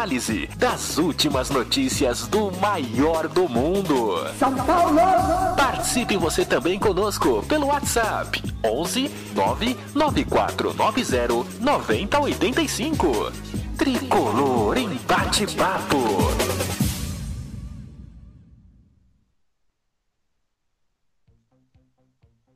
análise das últimas notícias do maior do mundo. São Paulo! Participe você também conosco pelo WhatsApp 11 99490 9085. Tricolor em bate-papo.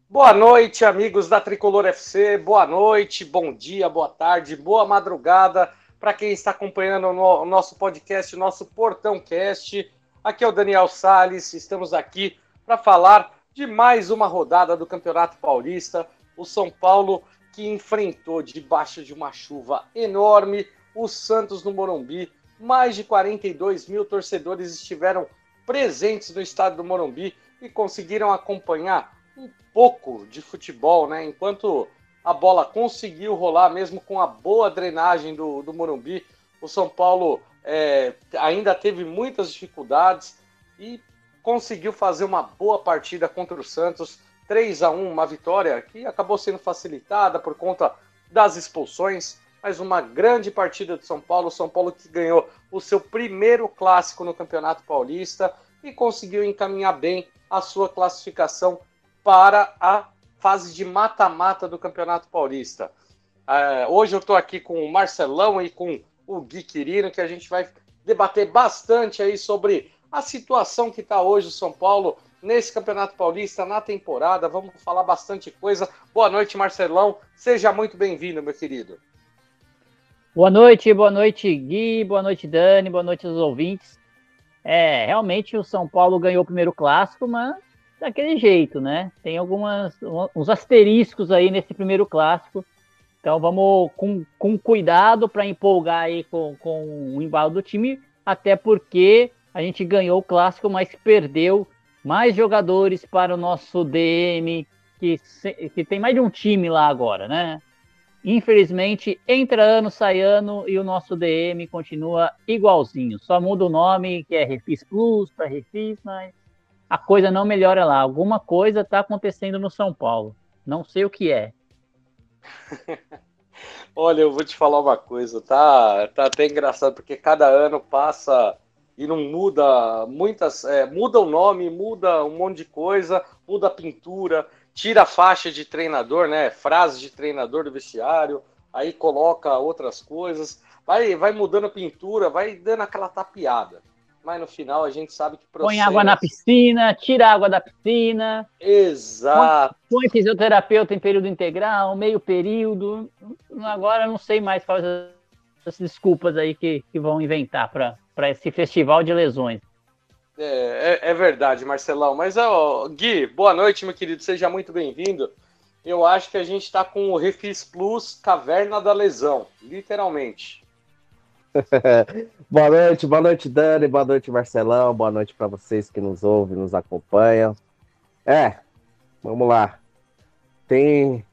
Boa noite, amigos da Tricolor FC. Boa noite, bom dia, boa tarde, boa madrugada para quem está acompanhando o nosso podcast, o nosso Portão Cast. Aqui é o Daniel Sales. Estamos aqui para falar de mais uma rodada do Campeonato Paulista. O São Paulo que enfrentou debaixo de uma chuva enorme o Santos no Morumbi. Mais de 42 mil torcedores estiveram presentes no estado do Morumbi e conseguiram acompanhar um pouco de futebol, né? Enquanto a bola conseguiu rolar, mesmo com a boa drenagem do, do Morumbi, o São Paulo é, ainda teve muitas dificuldades e conseguiu fazer uma boa partida contra o Santos. 3 a 1 uma vitória que acabou sendo facilitada por conta das expulsões, mas uma grande partida do São Paulo. O São Paulo que ganhou o seu primeiro clássico no Campeonato Paulista e conseguiu encaminhar bem a sua classificação para a fase de mata-mata do Campeonato Paulista. Uh, hoje eu estou aqui com o Marcelão e com o Gui Quirino, que a gente vai debater bastante aí sobre a situação que está hoje o São Paulo nesse Campeonato Paulista, na temporada. Vamos falar bastante coisa. Boa noite, Marcelão. Seja muito bem-vindo, meu querido. Boa noite, boa noite, Gui, boa noite, Dani, boa noite aos ouvintes. É, realmente o São Paulo ganhou o primeiro clássico, mas daquele jeito, né? Tem algumas uns asteriscos aí nesse primeiro clássico. Então vamos com, com cuidado para empolgar aí com, com o embalo do time, até porque a gente ganhou o clássico, mas perdeu mais jogadores para o nosso DM, que, que tem mais de um time lá agora, né? Infelizmente, entra ano, sai ano e o nosso DM continua igualzinho. Só muda o nome, que é Refis Plus para Refis, mas a coisa não melhora lá. Alguma coisa está acontecendo no São Paulo. Não sei o que é. Olha, eu vou te falar uma coisa, tá, tá até engraçado, porque cada ano passa e não muda muitas. É, muda o nome, muda um monte de coisa, muda a pintura, tira a faixa de treinador, né? Frase de treinador do vestiário, aí coloca outras coisas, vai, vai mudando a pintura, vai dando aquela tapeada mas no final a gente sabe que Põe água na piscina, tira água da piscina. Exato. Põe, põe fisioterapeuta em período integral, meio período. Agora não sei mais quais as desculpas aí que, que vão inventar para esse festival de lesões. É, é, é verdade, Marcelão. Mas, ó, Gui, boa noite, meu querido. Seja muito bem-vindo. Eu acho que a gente está com o Refis Plus Caverna da Lesão, literalmente. boa noite, boa noite, Dani, boa noite, Marcelão, boa noite para vocês que nos ouvem, nos acompanham. É, vamos lá. Tem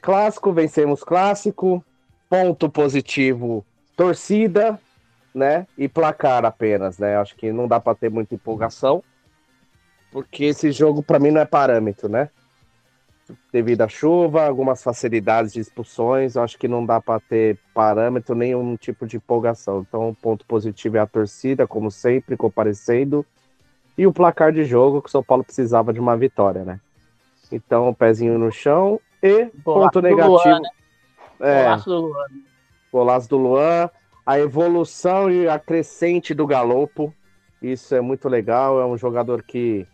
clássico, vencemos clássico, ponto positivo, torcida, né? E placar apenas, né? Acho que não dá para ter muita empolgação, porque esse jogo para mim não é parâmetro, né? Devido à chuva, algumas facilidades de expulsões. Eu acho que não dá para ter parâmetro, nenhum tipo de empolgação. Então, o ponto positivo é a torcida, como sempre, comparecendo. E o placar de jogo, que o São Paulo precisava de uma vitória, né? Então, pezinho no chão e ponto negativo. Luan, né? É, golaço do Luan. Golaço do Luan. A evolução e a crescente do Galopo. Isso é muito legal. É um jogador que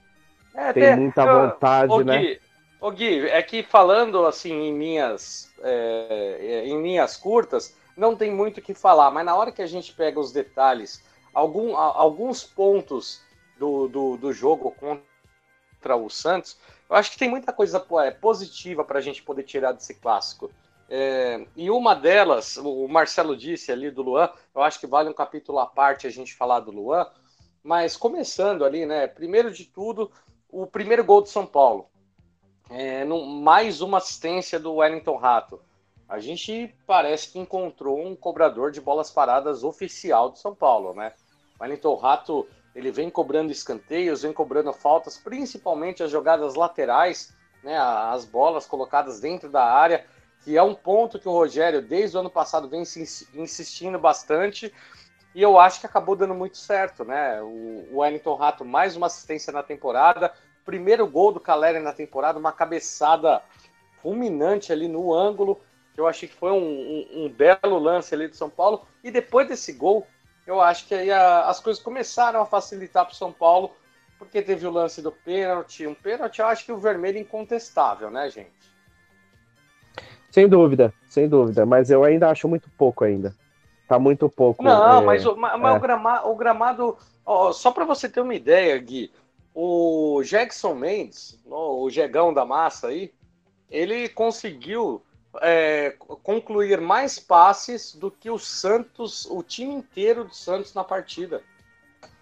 é, tem muita vontade, né? Gui, Ô Gui, é que falando assim em linhas, é, em linhas curtas, não tem muito o que falar, mas na hora que a gente pega os detalhes, algum, alguns pontos do, do, do jogo contra o Santos, eu acho que tem muita coisa é, positiva para a gente poder tirar desse clássico. É, e uma delas, o Marcelo disse ali do Luan, eu acho que vale um capítulo à parte a gente falar do Luan, mas começando ali, né? Primeiro de tudo, o primeiro gol do São Paulo. É, no, mais uma assistência do Wellington Rato. A gente parece que encontrou um cobrador de bolas paradas oficial do São Paulo, né? O Wellington Rato ele vem cobrando escanteios, vem cobrando faltas, principalmente as jogadas laterais, né? As bolas colocadas dentro da área, que é um ponto que o Rogério, desde o ano passado, vem insistindo bastante. E eu acho que acabou dando muito certo, né? O Wellington Rato, mais uma assistência na temporada. Primeiro gol do Caleri na temporada, uma cabeçada fulminante ali no ângulo. Eu achei que foi um, um, um belo lance ali do São Paulo. E depois desse gol, eu acho que aí a, as coisas começaram a facilitar para o São Paulo, porque teve o lance do pênalti. Um pênalti, eu acho que o vermelho incontestável, né, gente? Sem dúvida, sem dúvida. Mas eu ainda acho muito pouco ainda. Tá muito pouco. Não, é, mas, o, mas é. o, gramado, o gramado ó, só para você ter uma ideia, Gui, o Jackson Mendes, o Jegão da massa aí, ele conseguiu é, concluir mais passes do que o Santos, o time inteiro do Santos na partida.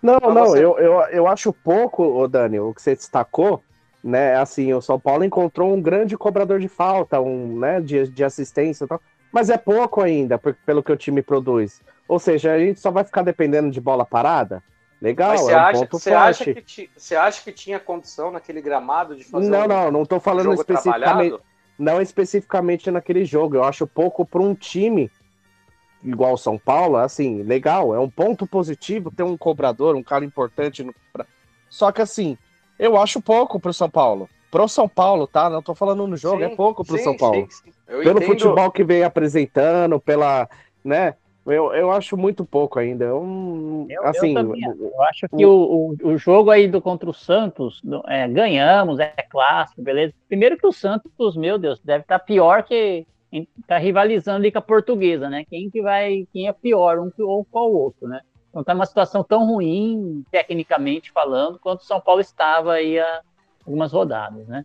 Não, pra não, você... eu, eu, eu acho pouco, Dani, o que você destacou, né? Assim, o São Paulo encontrou um grande cobrador de falta, um, né, de, de assistência e tal. Mas é pouco ainda, pelo que o time produz. Ou seja, a gente só vai ficar dependendo de bola parada? Legal, Mas você é um acha, você. Acha que você acha que tinha condição naquele gramado de fazer Não, um, não, não estou falando especificamente. Não especificamente naquele jogo. Eu acho pouco para um time igual o São Paulo, assim, legal, é um ponto positivo ter um cobrador, um cara importante. No... Só que assim, eu acho pouco para o São Paulo pro São Paulo, tá? Não tô falando no jogo, é sim, é pouco pro sim, São Paulo. Sim, Pelo entendo... futebol que vem apresentando, pela, né? Eu, eu acho muito pouco ainda. Eu, eu assim, eu, eu acho que o, o, o, jogo aí do contra o Santos, é, ganhamos, é clássico, beleza. Primeiro que o Santos, meu Deus, deve estar tá pior que tá rivalizando ali com a portuguesa, né? Quem que vai, quem é pior, um ou qual outro, né? Então tá uma situação tão ruim, tecnicamente falando, quanto o São Paulo estava aí a, algumas rodadas, né?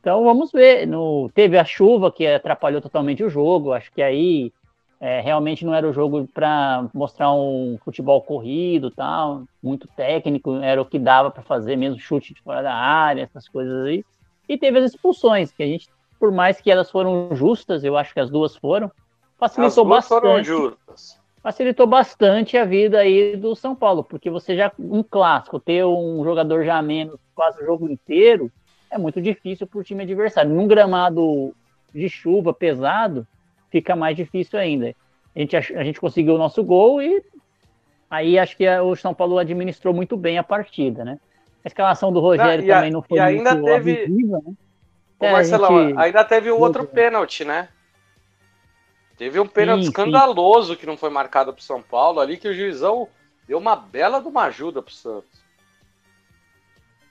Então vamos ver. No, teve a chuva que atrapalhou totalmente o jogo. Acho que aí é, realmente não era o jogo para mostrar um futebol corrido, tal, muito técnico. Era o que dava para fazer mesmo chute de fora da área, essas coisas aí. E teve as expulsões que a gente, por mais que elas foram justas, eu acho que as duas foram, facilitou as duas bastante. Foram justas. Facilitou bastante a vida aí do São Paulo, porque você já um clássico ter um jogador já menos quase o jogo inteiro, é muito difícil para o time adversário. Num gramado de chuva pesado, fica mais difícil ainda. A gente, a gente conseguiu o nosso gol e aí acho que o São Paulo administrou muito bem a partida, né? A escalação do Rogério não, também a, não foi ainda muito teve... Abusiva, né? Ô, Marcelão, gente... ainda teve o outro pênalti, né? Teve um pênalti sim, escandaloso sim. que não foi marcado para São Paulo ali, que o juizão deu uma bela de uma ajuda para o Santos.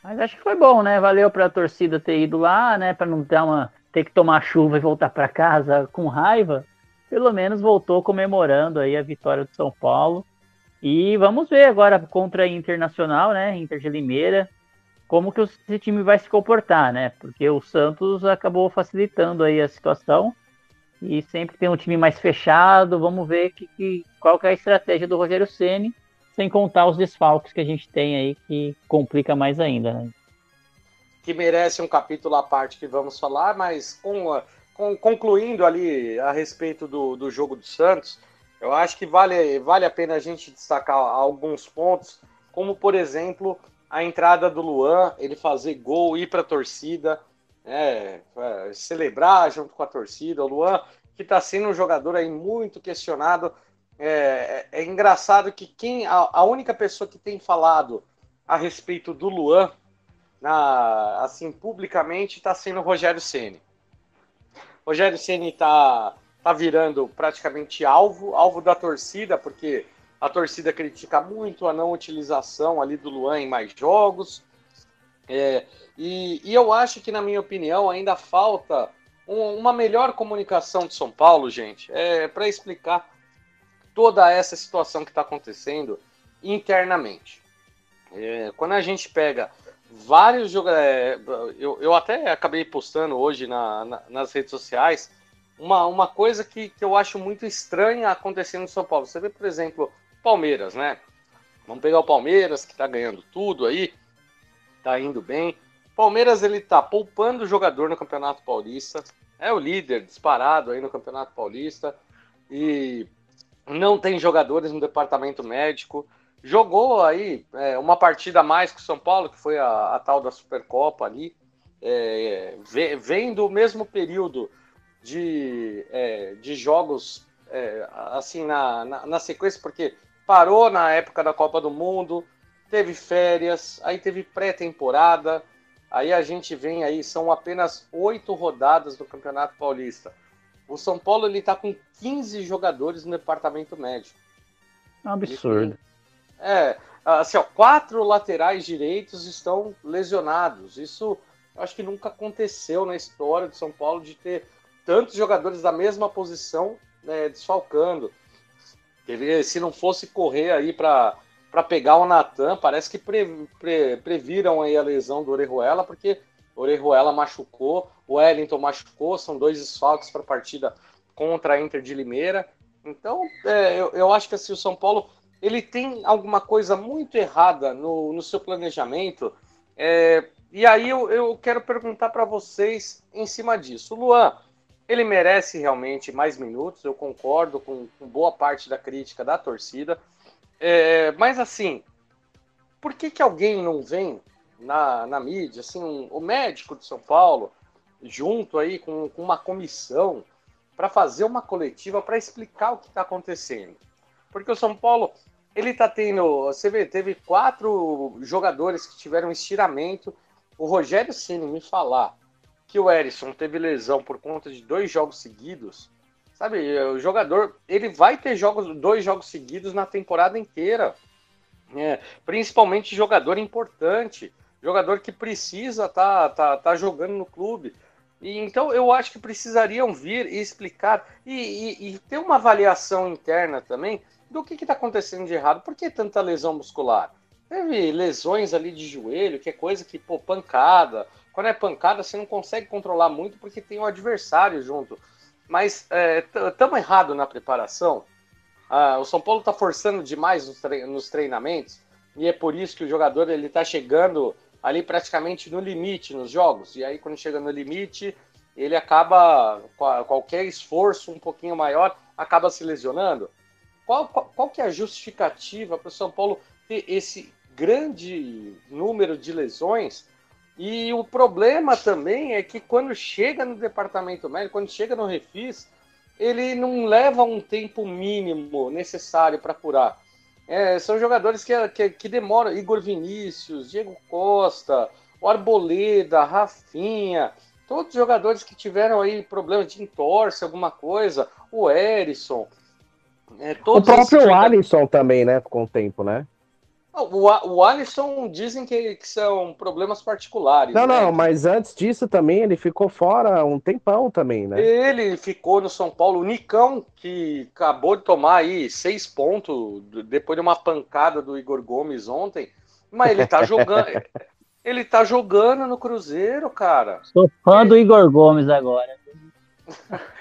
Mas acho que foi bom, né? Valeu para a torcida ter ido lá, né? Para não ter, uma, ter que tomar chuva e voltar para casa com raiva. Pelo menos voltou comemorando aí a vitória do São Paulo. E vamos ver agora contra a Internacional, né? Inter de Limeira, como que esse time vai se comportar, né? Porque o Santos acabou facilitando aí a situação e sempre tem um time mais fechado. Vamos ver que, que qual que é a estratégia do Rogério Ceni sem contar os desfalques que a gente tem aí, que complica mais ainda, né? Que merece um capítulo à parte que vamos falar, mas com, com, concluindo ali a respeito do, do jogo do Santos, eu acho que vale, vale a pena a gente destacar alguns pontos, como por exemplo a entrada do Luan, ele fazer gol, ir para a torcida, é, é, celebrar junto com a torcida. O Luan, que está sendo um jogador aí muito questionado é, é, engraçado que quem a, a, única pessoa que tem falado a respeito do Luan, na, assim publicamente, está sendo o Rogério Ceni. Rogério Ceni está tá virando praticamente alvo, alvo da torcida, porque a torcida critica muito a não utilização ali do Luan em mais jogos. É, e, e, eu acho que, na minha opinião, ainda falta um, uma melhor comunicação de São Paulo, gente, é, para explicar toda essa situação que está acontecendo internamente. É, quando a gente pega vários jogadores. É, eu, eu até acabei postando hoje na, na, nas redes sociais uma, uma coisa que, que eu acho muito estranha acontecendo no São Paulo. Você vê, por exemplo, Palmeiras, né? Vamos pegar o Palmeiras, que está ganhando tudo aí, está indo bem. Palmeiras ele tá poupando o jogador no Campeonato Paulista, é o líder disparado aí no Campeonato Paulista e não tem jogadores no departamento médico. Jogou aí é, uma partida a mais que o São Paulo, que foi a, a tal da Supercopa ali, é, vem do mesmo período de, é, de jogos é, assim na, na, na, sequência, porque parou na época da Copa do Mundo, teve férias, aí teve pré-temporada, aí a gente vem aí, são apenas oito rodadas do Campeonato Paulista. O São Paulo ele tá com 15 jogadores no departamento médico. É absurdo. É, assim, ó, quatro laterais direitos estão lesionados. Isso acho que nunca aconteceu na história do São Paulo de ter tantos jogadores da mesma posição né, desfalcando. Se não fosse correr aí para pegar o Natan, parece que pre, pre, previram aí a lesão do Orejuela, porque o Orejuela machucou, o Wellington machucou, são dois desfalques para a partida contra a Inter de Limeira. Então, é, eu, eu, acho que assim, o São Paulo ele tem alguma coisa muito errada no, no seu planejamento. É, e aí eu, eu quero perguntar para vocês em cima disso. O Luan, ele merece realmente mais minutos, eu concordo com, com boa parte da crítica da torcida. É, mas assim, por que, que alguém não vem na, na mídia, assim, um, o médico de São Paulo, junto aí com, com uma comissão, para fazer uma coletiva para explicar o que está acontecendo? Porque o São Paulo, ele está tendo, você vê, teve quatro jogadores que tiveram estiramento. O Rogério Ceni me falar que o Erisson teve lesão por conta de dois jogos seguidos, sabe? O jogador, ele vai ter jogos, dois jogos seguidos na temporada inteira. É, principalmente jogador importante, jogador que precisa tá, tá, tá jogando no clube. E, então eu acho que precisariam vir e explicar e, e, e ter uma avaliação interna também do que está acontecendo de errado. Por que tanta lesão muscular? Teve lesões ali de joelho, que é coisa que, pô, pancada, quando é pancada, você não consegue controlar muito porque tem um adversário junto. Mas estamos é, errado na preparação. Ah, o São Paulo está forçando demais nos, nos, treinamentos e é por isso que o jogador ele está chegando ali praticamente no limite nos jogos. E aí quando chega no limite, ele acaba qualquer esforço um pouquinho maior acaba se lesionando. Qual, qual, qual que é a justificativa para o São Paulo ter esse grande número de lesões e o problema também é que quando chega no departamento médico, quando chega no refis, ele não leva um tempo mínimo necessário para curar. É, são jogadores que, que, que, demoram. Igor Vinícius, Diego Costa, Arboleda, Rafinha, todos os jogadores que tiveram aí problemas de entorse, alguma coisa, o Erisson. É, o próprio Alisson também, né? Com o tempo, né? O, o Alisson dizem que, que, são problemas particulares. Não, né? não, mas antes disso também ele ficou fora um tempão também, né? Ele ficou no São Paulo. O Nicão, que acabou de tomar aí seis pontos depois de uma pancada do Igor Gomes ontem, mas ele tá jogando. ele tá jogando no Cruzeiro, cara. Sou fã do Igor Gomes agora.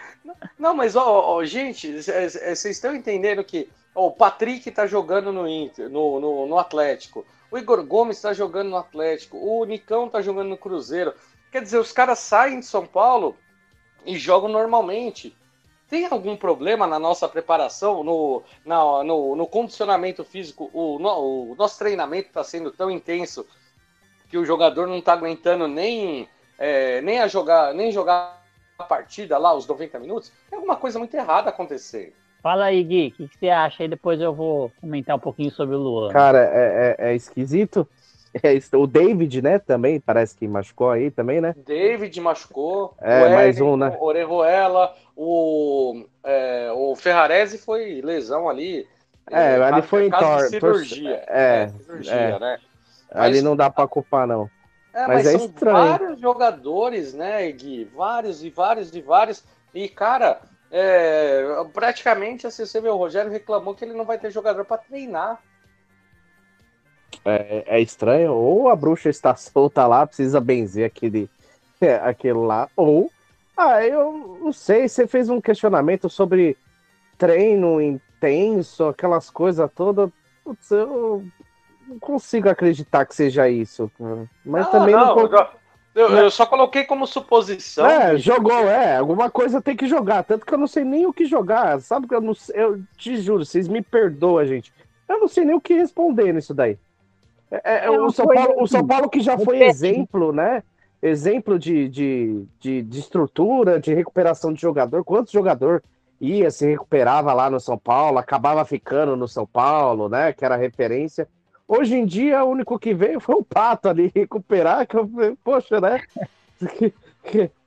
Não, mas, ó, ó gente, vocês estão entendendo que o Patrick tá jogando no Inter, no, no, no Atlético. O Igor Gomes está jogando no Atlético. O Nicão tá jogando no Cruzeiro. Quer dizer, os caras saem de São Paulo e jogam normalmente. Tem algum problema na nossa preparação, no, na, no, no condicionamento físico? O, no, o nosso treinamento está sendo tão intenso que o jogador não está aguentando nem, é, nem a jogar, nem jogar partida lá, os 90 minutos? Tem alguma coisa muito errada acontecendo. Fala aí, Gui, o que, que, você acha? E depois eu vou comentar um pouquinho sobre o Luan. Cara, é, é, é esquisito. É, o David, né, também, parece que machucou aí também, né? David machucou. É, mais um, né? O Orejuela, o, é, o Ferrarese foi lesão ali. É, ali foi em tor cirurgia. É, é, cirurgia, é. né? Ali não dá pra culpar, não. É, mas, mas é são estranho. vários jogadores, né, Gui? Vários e vários e vários. E, cara, é, praticamente, assim, você vê, o Rogério reclamou que ele não vai ter jogador para treinar. É, é, estranho, ou a bruxa está solta lá, precisa benzer aquele, é, aquele lá, ou. Ah, eu não sei, você fez um questionamento sobre treino intenso, aquelas coisas todas. Putz, eu não consigo acreditar que seja isso. Mas não, também não. não... Eu, eu, só coloquei como suposição. É, jogou, é. Alguma coisa tem que jogar. Tanto que eu não sei nem o que jogar. Sabe que eu não Eu te juro, vocês me perdoam, gente. Eu não sei nem o que responder nisso daí. É, é, é o, São Paulo, o São Paulo que já foi exemplo, né? Exemplo de, de, de, de estrutura, de recuperação de jogador. Quantos jogador ia, se recuperava lá no São Paulo, acabava ficando no São Paulo, né? Que era referência. Hoje em dia, o único que veio foi o Pato ali recuperar, que eu falei, poxa, né?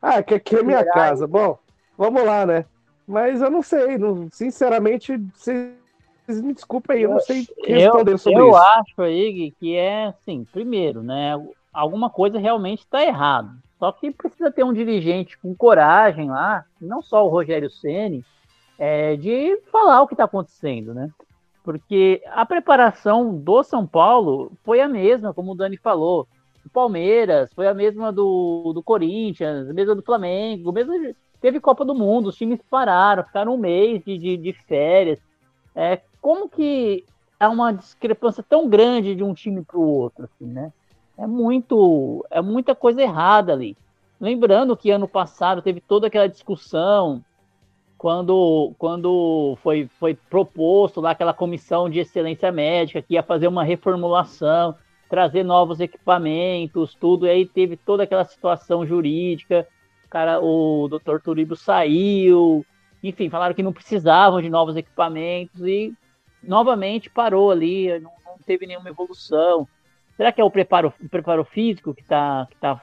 ah, que aqui é minha casa. Bom, vamos lá, né? Mas eu não sei, não, sinceramente, vocês me desculpem aí, eu não sei responder eu, sobre eu isso. Eu acho aí que é, assim, primeiro, né? Alguma coisa realmente está errado. Só que precisa ter um dirigente com coragem lá, não só o Rogério Ceni, é, de falar o que está acontecendo, né? Porque a preparação do São Paulo foi a mesma, como o Dani falou. O Palmeiras foi a mesma do, do Corinthians, a mesma do Flamengo, mesmo teve Copa do Mundo, os times pararam, ficaram um mês de, de, de férias. É, como que há uma discrepância tão grande de um time para o outro, assim, né? É muito, é muita coisa errada ali. Lembrando que ano passado teve toda aquela discussão quando, quando foi, foi proposto lá aquela comissão de excelência médica que ia fazer uma reformulação, trazer novos equipamentos, tudo, e aí teve toda aquela situação jurídica, o cara, o doutor Turibo saiu, enfim, falaram que não precisavam de novos equipamentos e novamente parou ali, não, não teve nenhuma evolução. Será que é o preparo, o preparo físico que está que tá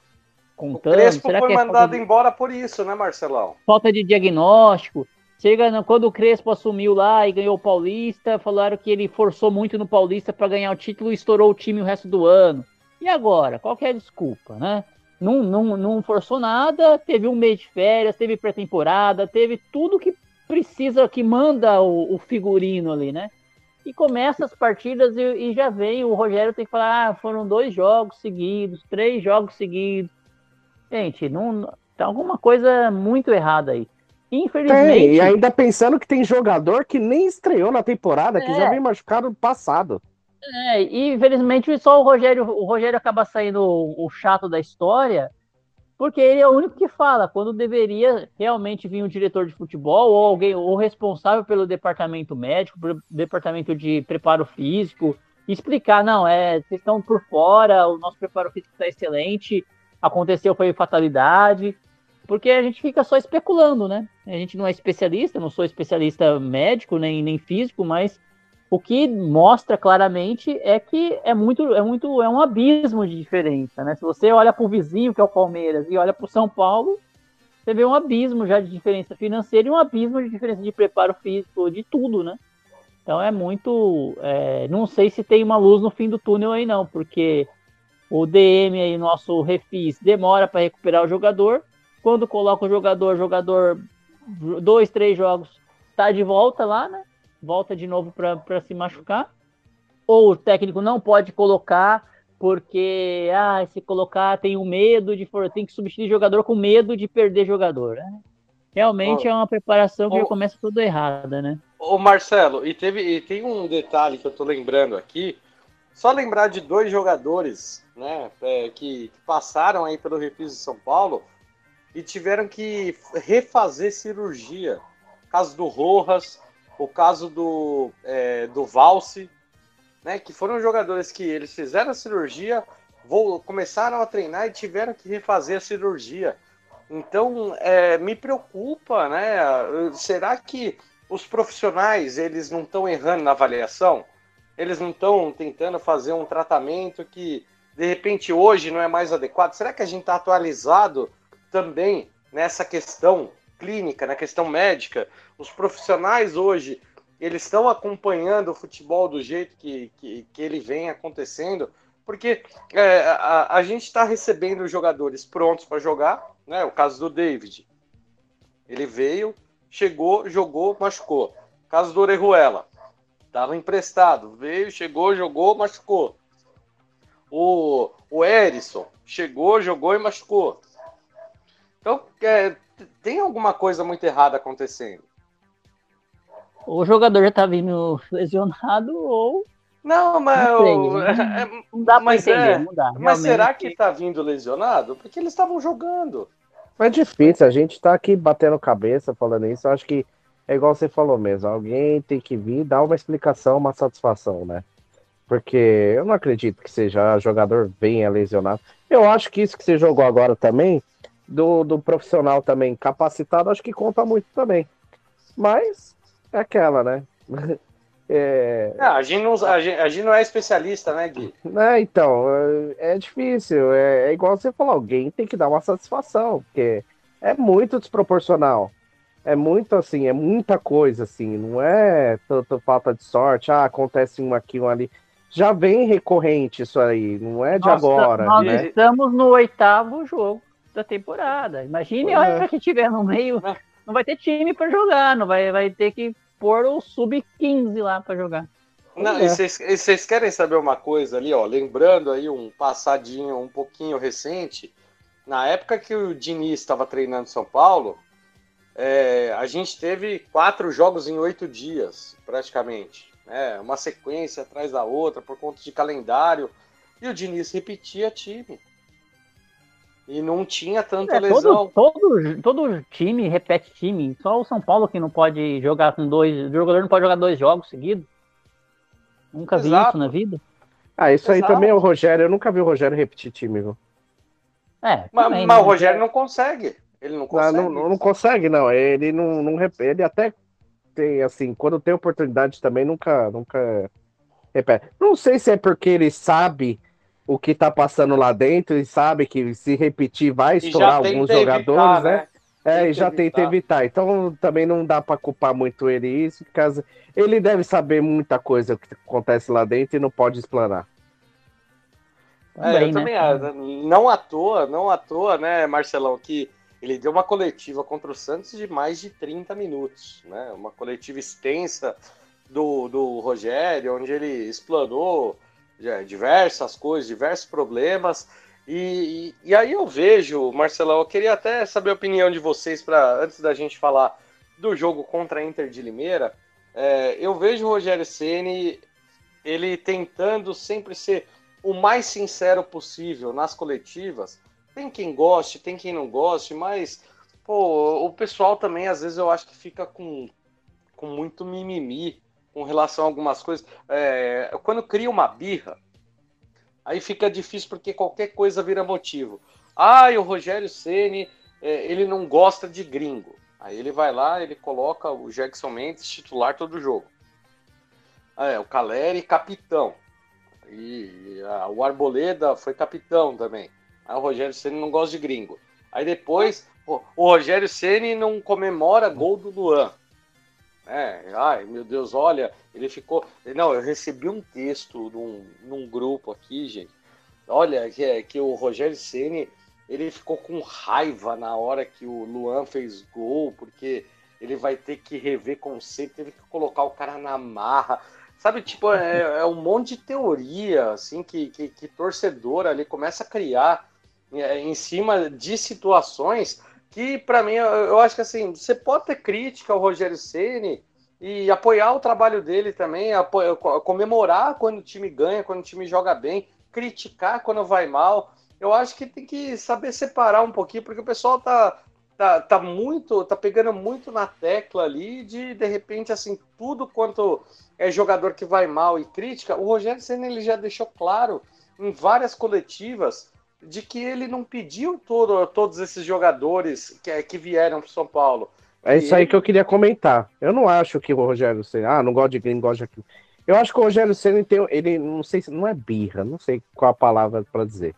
contando. O Crespo Será foi é mandado de... embora por isso, né, Marcelão? Falta de diagnóstico. Chega quando o Crespo assumiu lá e ganhou o Paulista, falaram que ele forçou muito no Paulista para ganhar o título e estourou o time o resto do ano. E agora? Qual que é a desculpa, né? Não, não, não forçou nada, teve um mês de férias, teve pré-temporada, teve tudo que precisa, que manda o, o, figurino ali, né? E começa as partidas e, e já vem, o Rogério tem que falar, ah, foram dois jogos seguidos, três jogos seguidos, Gente, não, tá alguma coisa muito errada aí. Infelizmente. Tem, e ainda pensando que tem jogador que nem estreou na temporada, é. que já é. vem machucado no passado. É, e infelizmente só o Rogério, o Rogério acaba saindo o, o chato da história, porque ele é o único que fala quando deveria realmente vir um diretor de futebol ou alguém ou responsável pelo departamento médico, pelo departamento de preparo físico, explicar, não, é, vocês estão por fora, o nosso preparo físico está excelente, aconteceu foi fatalidade, porque a gente fica só especulando, né? A gente não é especialista, não sou especialista médico nem, nem físico, mas o que mostra claramente é que é muito, é muito, é um abismo de diferença, né? Se você olha para o vizinho que é o Palmeiras e olha para o São Paulo, você vê um abismo já de diferença financeira e um abismo de diferença de preparo físico, de tudo, né? Então é muito, é, não sei se tem uma luz no fim do túnel aí não, porque o DM aí, nosso refis, demora para recuperar o jogador. Quando coloca o jogador, jogador, dois, três jogos, tá de volta lá, né? Volta de novo para se machucar. Ou o técnico não pode colocar porque, ah, se colocar tem um medo de, tem que substituir jogador com medo de perder jogador, né? Realmente oh, é uma preparação que oh, já começa tudo errada, né? Ô Marcelo, e teve e tem um detalhe que eu tô lembrando aqui, só lembrar de dois jogadores né, é, que, que, passaram aí pelo Refis de São Paulo e tiveram que refazer cirurgia. O caso do Rojas, o caso do, é, do Valse, né, que foram jogadores que eles fizeram a cirurgia, vou, começaram a treinar e tiveram que refazer a cirurgia. Então, é, me preocupa, né? Será que os profissionais eles não estão errando na avaliação? Eles não estão tentando fazer um tratamento que de repente hoje não é mais adequado? Será que a gente está atualizado também nessa questão clínica, na questão médica? Os profissionais hoje eles estão acompanhando o futebol do jeito que, que, que ele vem acontecendo? Porque é, a, a gente está recebendo jogadores prontos para jogar, né? O caso do David. Ele veio, chegou, jogou, machucou. Caso do Orejuela. Estava emprestado, veio, chegou, jogou, machucou. O, o Erisson chegou, jogou e machucou. Então, é, tem alguma coisa muito errada acontecendo. O jogador já tá vindo lesionado ou Não, mas. Não, não, é- não dá pra mas entender, é, não dá. mas será que tá vindo lesionado? Porque eles estavam jogando. É difícil, a gente tá aqui batendo cabeça falando isso. Eu acho que é igual você falou mesmo. Alguém tem que vir dar uma explicação, uma satisfação, né? Porque eu não acredito que seja jogador venha lesionado. Eu acho que isso que você jogou agora também, do, do profissional também capacitado, acho que conta muito também. Mas é aquela, né? É, Ah, a, gente não, a, gente, a gente não é especialista, né, Gui? né, então, é, é difícil. É, é igual você falou, alguém tem que dar uma satisfação, porque é muito desproporcional. É muito assim, é muita coisa assim, não é tanto falta de sorte, ah, acontece um aqui, um ali. Já vem recorrente isso aí, não é de nós, agora, nós né? estamos no oitavo jogo da temporada. Imagine Pois a é. hora que tiver no meio, É. não vai ter time para jogar, não vai, vai ter que pôr o sub-15 lá para jogar. Não, é. e vocês- e vocês querem saber uma coisa ali, ó? Lembrando aí um passadinho um pouquinho recente, na época que o Diniz estava treinando São Paulo, é, a gente teve quatro jogos em oito dias, praticamente. Né? Uma sequência atrás da outra, por conta de calendário. E o Diniz repetia time. E não tinha tanta É, lesão. todo, todo, todo time repete time. Só o São Paulo que não pode jogar com dois. O jogador não pode jogar dois jogos seguidos. Nunca vi Exato. isso na vida. Ah, isso aí Exato. também é o Rogério, eu nunca vi o Rogério repetir time, viu? É, Mas, também, mas né? o Rogério não consegue. Ele não Não, consegue. não, não consegue, não. Ele não, não ele até tem assim, quando tem oportunidade também nunca, nunca repete. Não sei se é porque ele sabe o que tá passando lá dentro e sabe que se repetir vai estourar alguns jogadores, evitar, né? É, Tenta e já tenta evitar. Então também não dá pra culpar muito ele isso, porque ele deve saber muita coisa que acontece lá dentro e não pode explanar. É, Também, eu né? também acho. Não à toa, não à toa, né, Marcelão, que ele deu uma coletiva contra o Santos de mais de 30 minutos, né? Uma coletiva extensa do, do Rogério, onde ele explanou já, diversas coisas, diversos problemas. E, e, e aí eu vejo, Marcelão, eu queria até saber a opinião de vocês para antes da gente falar do jogo contra a Inter de Limeira. É, eu vejo o Rogério Ceni ele tentando sempre ser o mais sincero possível nas coletivas. Tem quem goste, tem quem não goste, mas pô, o pessoal também às vezes eu acho que fica com, com muito mimimi com relação a algumas coisas. É, quando cria uma birra, aí fica difícil porque qualquer coisa vira motivo. Ah, o Rogério Ceni é, ele não gosta de gringo. Aí ele vai lá, ele coloca o Jackson Mendes titular todo jogo. É, o Caleri capitão. E a- o Arboleda foi capitão também. Aí o Rogério Ceni não gosta de gringo. Aí depois o, Rogério Ceni não comemora gol do Luan. É, ai meu Deus, olha, ele ficou. Não, eu recebi um texto num, num grupo aqui, gente. Olha, que, é- que o Rogério Ceni ele ficou com raiva na hora que o Luan fez gol, porque ele vai ter que rever conceito, teve que colocar o cara na marra. Sabe, tipo, é, é um monte de teoria, assim, que, que, que torcedor ali começa a criar em cima de situações que, para mim, eu, acho que, assim, você pode ter crítica ao Rogério Ceni e apoiar o trabalho dele também, apo- comemorar quando o time ganha, quando o time joga bem, criticar quando vai mal. Eu acho que tem que saber separar um pouquinho, porque o pessoal tá, tá, tá muito, tá pegando muito na tecla ali de, de repente, assim, tudo quanto é jogador que vai mal e crítica, o Rogério Senna ele já deixou claro em várias coletivas de que ele não pediu todo, todos esses jogadores que, que vieram para São Paulo. É isso aí que eu queria comentar. Eu não acho que o Rogério Senna, ah, não gosta de gringo, gosta de aquilo. Eu acho que o Rogério Senna tem, ele não sei se não é birra, não sei qual a palavra para dizer.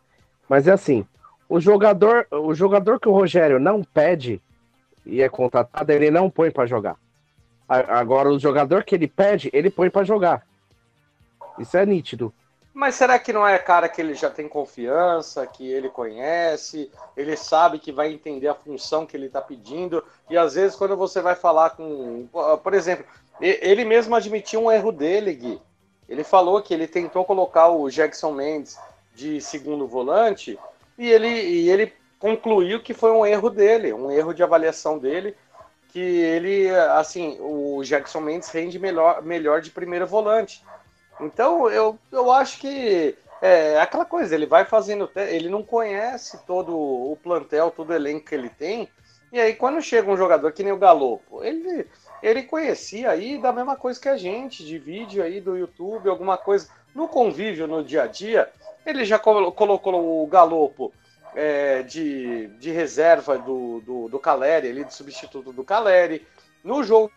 Mas é assim, o jogador, o jogador que o Rogério não pede e é contratado, ele não põe para jogar. Agora o jogador que ele pede, ele põe para jogar. Isso é nítido. Mas será que não é cara que ele já tem confiança, que ele conhece, ele sabe que vai entender a função que ele está pedindo? E às vezes, quando você vai falar com. Por exemplo, ele mesmo admitiu um erro dele, Gui. Ele falou que ele tentou colocar o Jackson Mendes de segundo volante e ele, e ele concluiu que foi um erro dele, um erro de avaliação dele, que ele, assim, o Jackson Mendes rende melhor, melhor de primeiro volante. Então, eu, eu acho que é aquela coisa, ele vai fazendo, ele não conhece todo o plantel, todo o elenco que ele tem, e aí quando chega um jogador que nem o Galopo, ele, ele conhecia aí da mesma coisa que a gente, de vídeo aí do YouTube, alguma coisa, no convívio, no dia a dia, ele já colocou o Galopo é, de, de reserva do, do, do Caleri, ele de substituto do Caleri, no jogo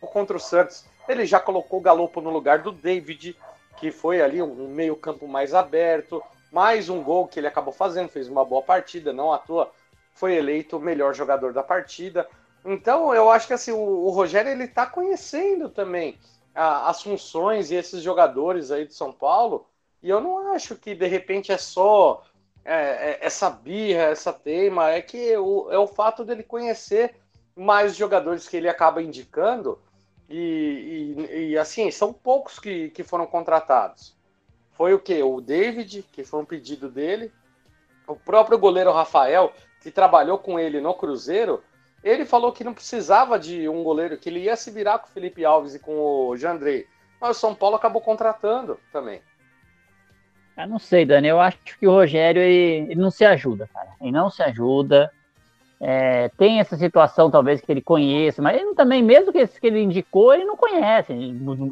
contra o Santos, ele já colocou o Galopo no lugar do David, que foi ali um meio campo mais aberto, mais um gol que ele acabou fazendo, fez uma boa partida, não à toa foi eleito o melhor jogador da partida. Então eu acho que assim, o, o Rogério ele está conhecendo também a, as funções e esses jogadores aí de São Paulo, e eu não acho que de repente é só é, é, essa birra, essa teima, é que o, é o fato dele conhecer mais jogadores que ele acaba indicando e, e, e, assim, são poucos que, que foram contratados. Foi o que? O David, que foi um pedido dele, o próprio goleiro Rafael, que trabalhou com ele no Cruzeiro, ele falou que não precisava de um goleiro, que ele ia se virar com o Felipe Alves e com o Jandrei. Mas o São Paulo acabou contratando também. Eu não sei, Dani. Eu acho que o Rogério ele, ele não se ajuda, cara. Ele não se ajuda. É, tem essa situação, talvez, que ele conheça, mas ele também, mesmo que esse que ele indicou, ele não conhece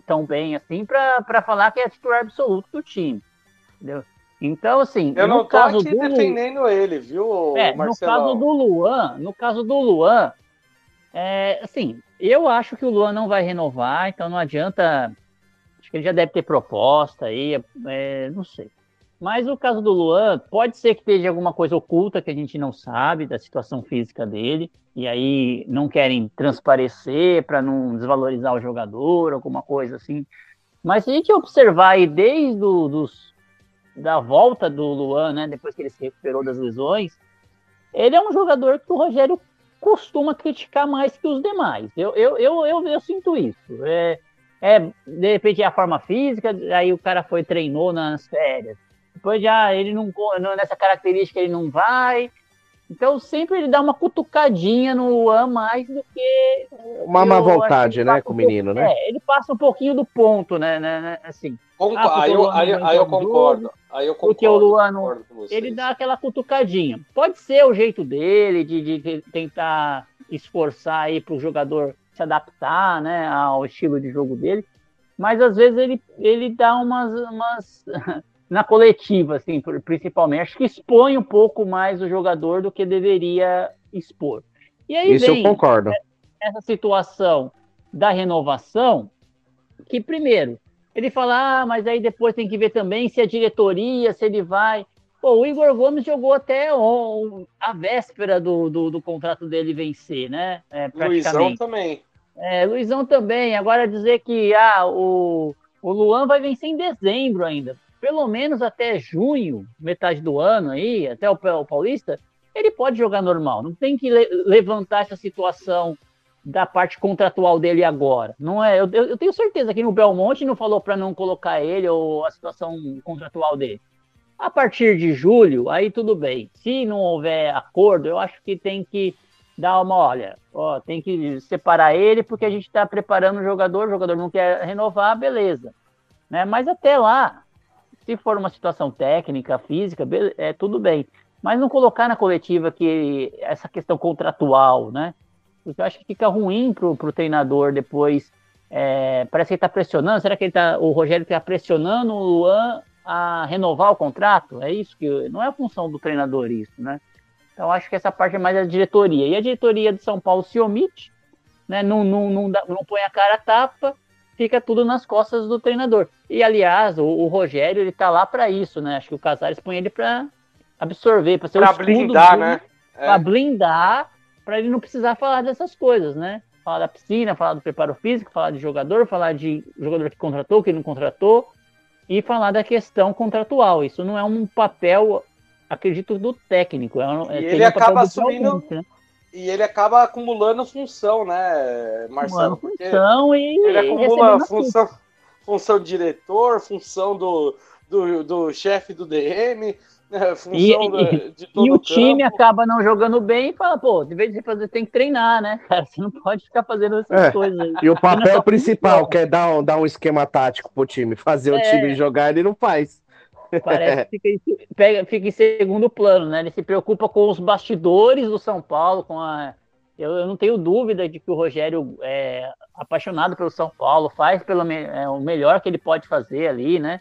tão bem assim para falar que é titular absoluto do time. Entendeu? Então, assim. Eu não tô caso aqui do... defendendo ele, viu, é, No caso do Luan, no caso do Luan, é, assim, eu acho que o Luan não vai renovar, então não adianta. Acho que ele já deve ter proposta aí, é, não sei. Mas o caso do Luan, pode ser que esteja alguma coisa oculta que a gente não sabe da situação física dele, e aí não querem transparecer para não desvalorizar o jogador, alguma coisa assim. Mas se a gente observar aí desde o, dos, da volta do Luan, né, depois que ele se recuperou das lesões, ele é um jogador que o Rogério costuma criticar mais que os demais. Eu, eu, eu, eu, eu sinto isso. É, é, de repente é a forma física, aí o cara foi treinou nas férias depois já ele não, nessa característica ele não vai. Então sempre ele dá uma cutucadinha no Luan mais do que. Uma má vontade, né, com o menino, né? É, ele passa um pouquinho do ponto, né? né, né assim. ah, aí, eu, aí, aí eu concordo. Aí eu concordo. Porque o Luan, ele dá aquela cutucadinha. Pode ser o jeito dele de, de tentar esforçar aí para o jogador se adaptar, né, ao estilo de jogo dele. Mas às vezes ele, ele dá umas, umas na coletiva, assim, principalmente. Acho que expõe um pouco mais o jogador do que deveria expor. E aí Isso vem eu concordo. essa situação da renovação, que primeiro, ele fala, ah, mas aí depois tem que ver também se a diretoria, se ele vai. Pô, o Igor Gomes jogou até a véspera do, do, do contrato dele vencer, né? É, Luizão também. É, Luizão também. Agora dizer que ah, o, o Luan vai vencer em dezembro ainda pelo menos até junho, metade do ano aí, até o, Paulista, ele pode jogar normal. Não tem que le levantar essa situação da parte contratual dele agora. Não é? Eu, eu tenho certeza que no Belmonte não falou para não colocar ele ou a situação contratual dele. A partir de julho, aí tudo bem. Se não houver acordo, eu acho que tem que dar uma olha, ó, tem que separar ele porque a gente está preparando o jogador, o jogador não quer renovar, beleza. Né? Mas até lá, se for uma situação técnica, física, é tudo bem. Mas não colocar na coletiva que essa questão contratual, né? Porque eu acho que fica ruim pro, pro treinador depois. É, parece que ele está pressionando. Será que ele tá, o Rogério está pressionando o Luan a renovar o contrato? É isso que não é a função do treinador isso, né? Então acho que essa parte é mais da diretoria. E a diretoria de São Paulo se omite, né? Não, não, não, dá, não põe a cara a tapa fica tudo nas costas do treinador. E aliás, o, o Rogério ele tá lá para isso, né? Acho que o Casares põe ele para absorver, para ser pra o blindar, dele, né? É. Para blindar, para ele não precisar falar dessas coisas, né? Falar da piscina, falar do preparo físico, falar de jogador, falar de jogador que contratou, que não contratou e falar da questão contratual. Isso não é um papel, acredito, do técnico. É, é ele acaba assumindo. Né? E ele acaba acumulando função, né, Marcelo? Função e ele acumula função, função diretor, função do, do, do chefe do DM, né, função E- da- e- de todo E o time acaba não jogando bem e fala, pô, de vez em quando tem que treinar, né, cara? Você não pode ficar fazendo essas É. coisas aí. E o papel principal, que é dar um, dar um esquema tático pro time, fazer o É. time jogar, ele não faz. Parece que fica, em- pega, fica em segundo plano, né? Ele se preocupa com os bastidores do São Paulo, com a. Eu, eu não tenho dúvida de que o Rogério é apaixonado pelo São Paulo, faz pelo me- é, o melhor que ele pode fazer ali, né?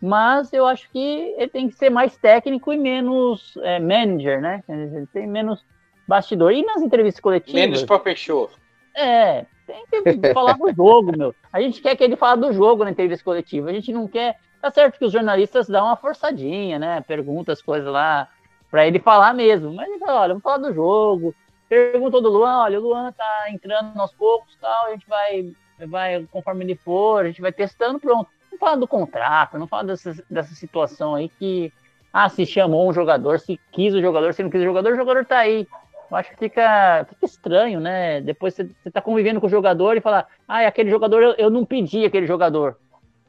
Mas eu acho que ele tem que ser mais técnico e menos é, manager, né? Ele tem menos bastidor. E nas entrevistas coletivas. Menos para fechou. É, tem que falar do jogo, meu. A gente quer que ele fale do jogo na entrevista coletiva. A gente não quer. Tá certo que os jornalistas dão uma forçadinha, né? Pergunta as coisas lá pra ele falar mesmo. Mas ele fala, olha, vamos falar do jogo. Perguntou do Luan, olha, o Luan tá entrando aos poucos tal, a gente vai, vai, conforme ele for, a gente vai testando, pronto. Não fala do contrato, não fala dessa, dessa situação aí que, ah, se chamou um jogador, se quis o jogador, se não quis o jogador, o jogador tá aí. Eu acho que fica, fica estranho, né? Depois você, você tá convivendo com o jogador e falar, ah, aquele jogador, eu, eu não pedi aquele jogador.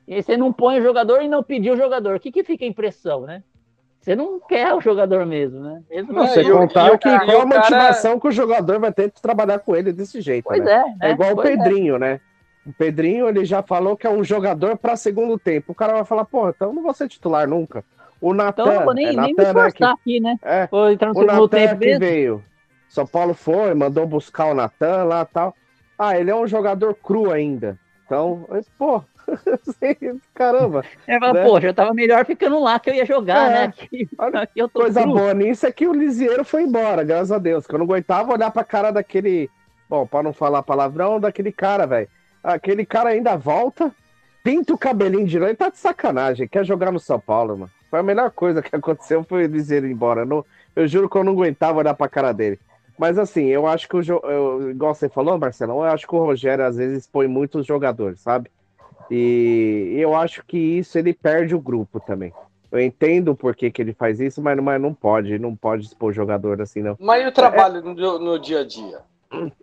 E você não põe o jogador e não pediu o jogador. O que, que fica a impressão, né? Você não quer o jogador mesmo, né? Mesmo Não, Você o- contar e o que cara- qual a o cara- motivação que o jogador vai ter de trabalhar com ele desse jeito, Pois né? é, né? É igual o Pois é. Pedrinho, né? O Pedrinho, ele já falou que é um jogador para segundo tempo. O cara vai falar, pô, então eu não vou ser titular nunca. O Então Natan, eu não vou nem, é nem me Natan, né, que- esforçar aqui, né? é, Vou entrar no o segundo Natan tempo que mesmo. veio. São Paulo foi, mandou buscar o Natan lá e tal. Ah, ele é um jogador cru ainda. Então, pô, caramba, Aí fala, né? poxa, eu tava melhor ficando lá que eu ia jogar, É. né? Aqui, Olha aqui eu tô coisa cru. boa nisso é que o Lisieiro foi embora, graças a Deus. Que eu não aguentava olhar pra cara daquele. Bom, pra não falar palavrão, daquele cara, velho. Aquele cara ainda volta, pinta o cabelinho de novo. Ele tá de sacanagem, quer jogar no São Paulo, mano. Foi a melhor coisa que aconteceu foi o Lisieiro ir embora. Eu, não- eu juro que eu não aguentava olhar pra cara dele. Mas assim, eu acho que o jo- eu, igual você falou, Marcelão, eu acho que o Rogério às vezes expõe muitos jogadores, sabe? E eu acho que isso ele perde o grupo também. Eu entendo por que, que ele faz isso, mas, mas não pode, não pode expor jogador assim, não. Mas e o trabalho no, no dia a dia?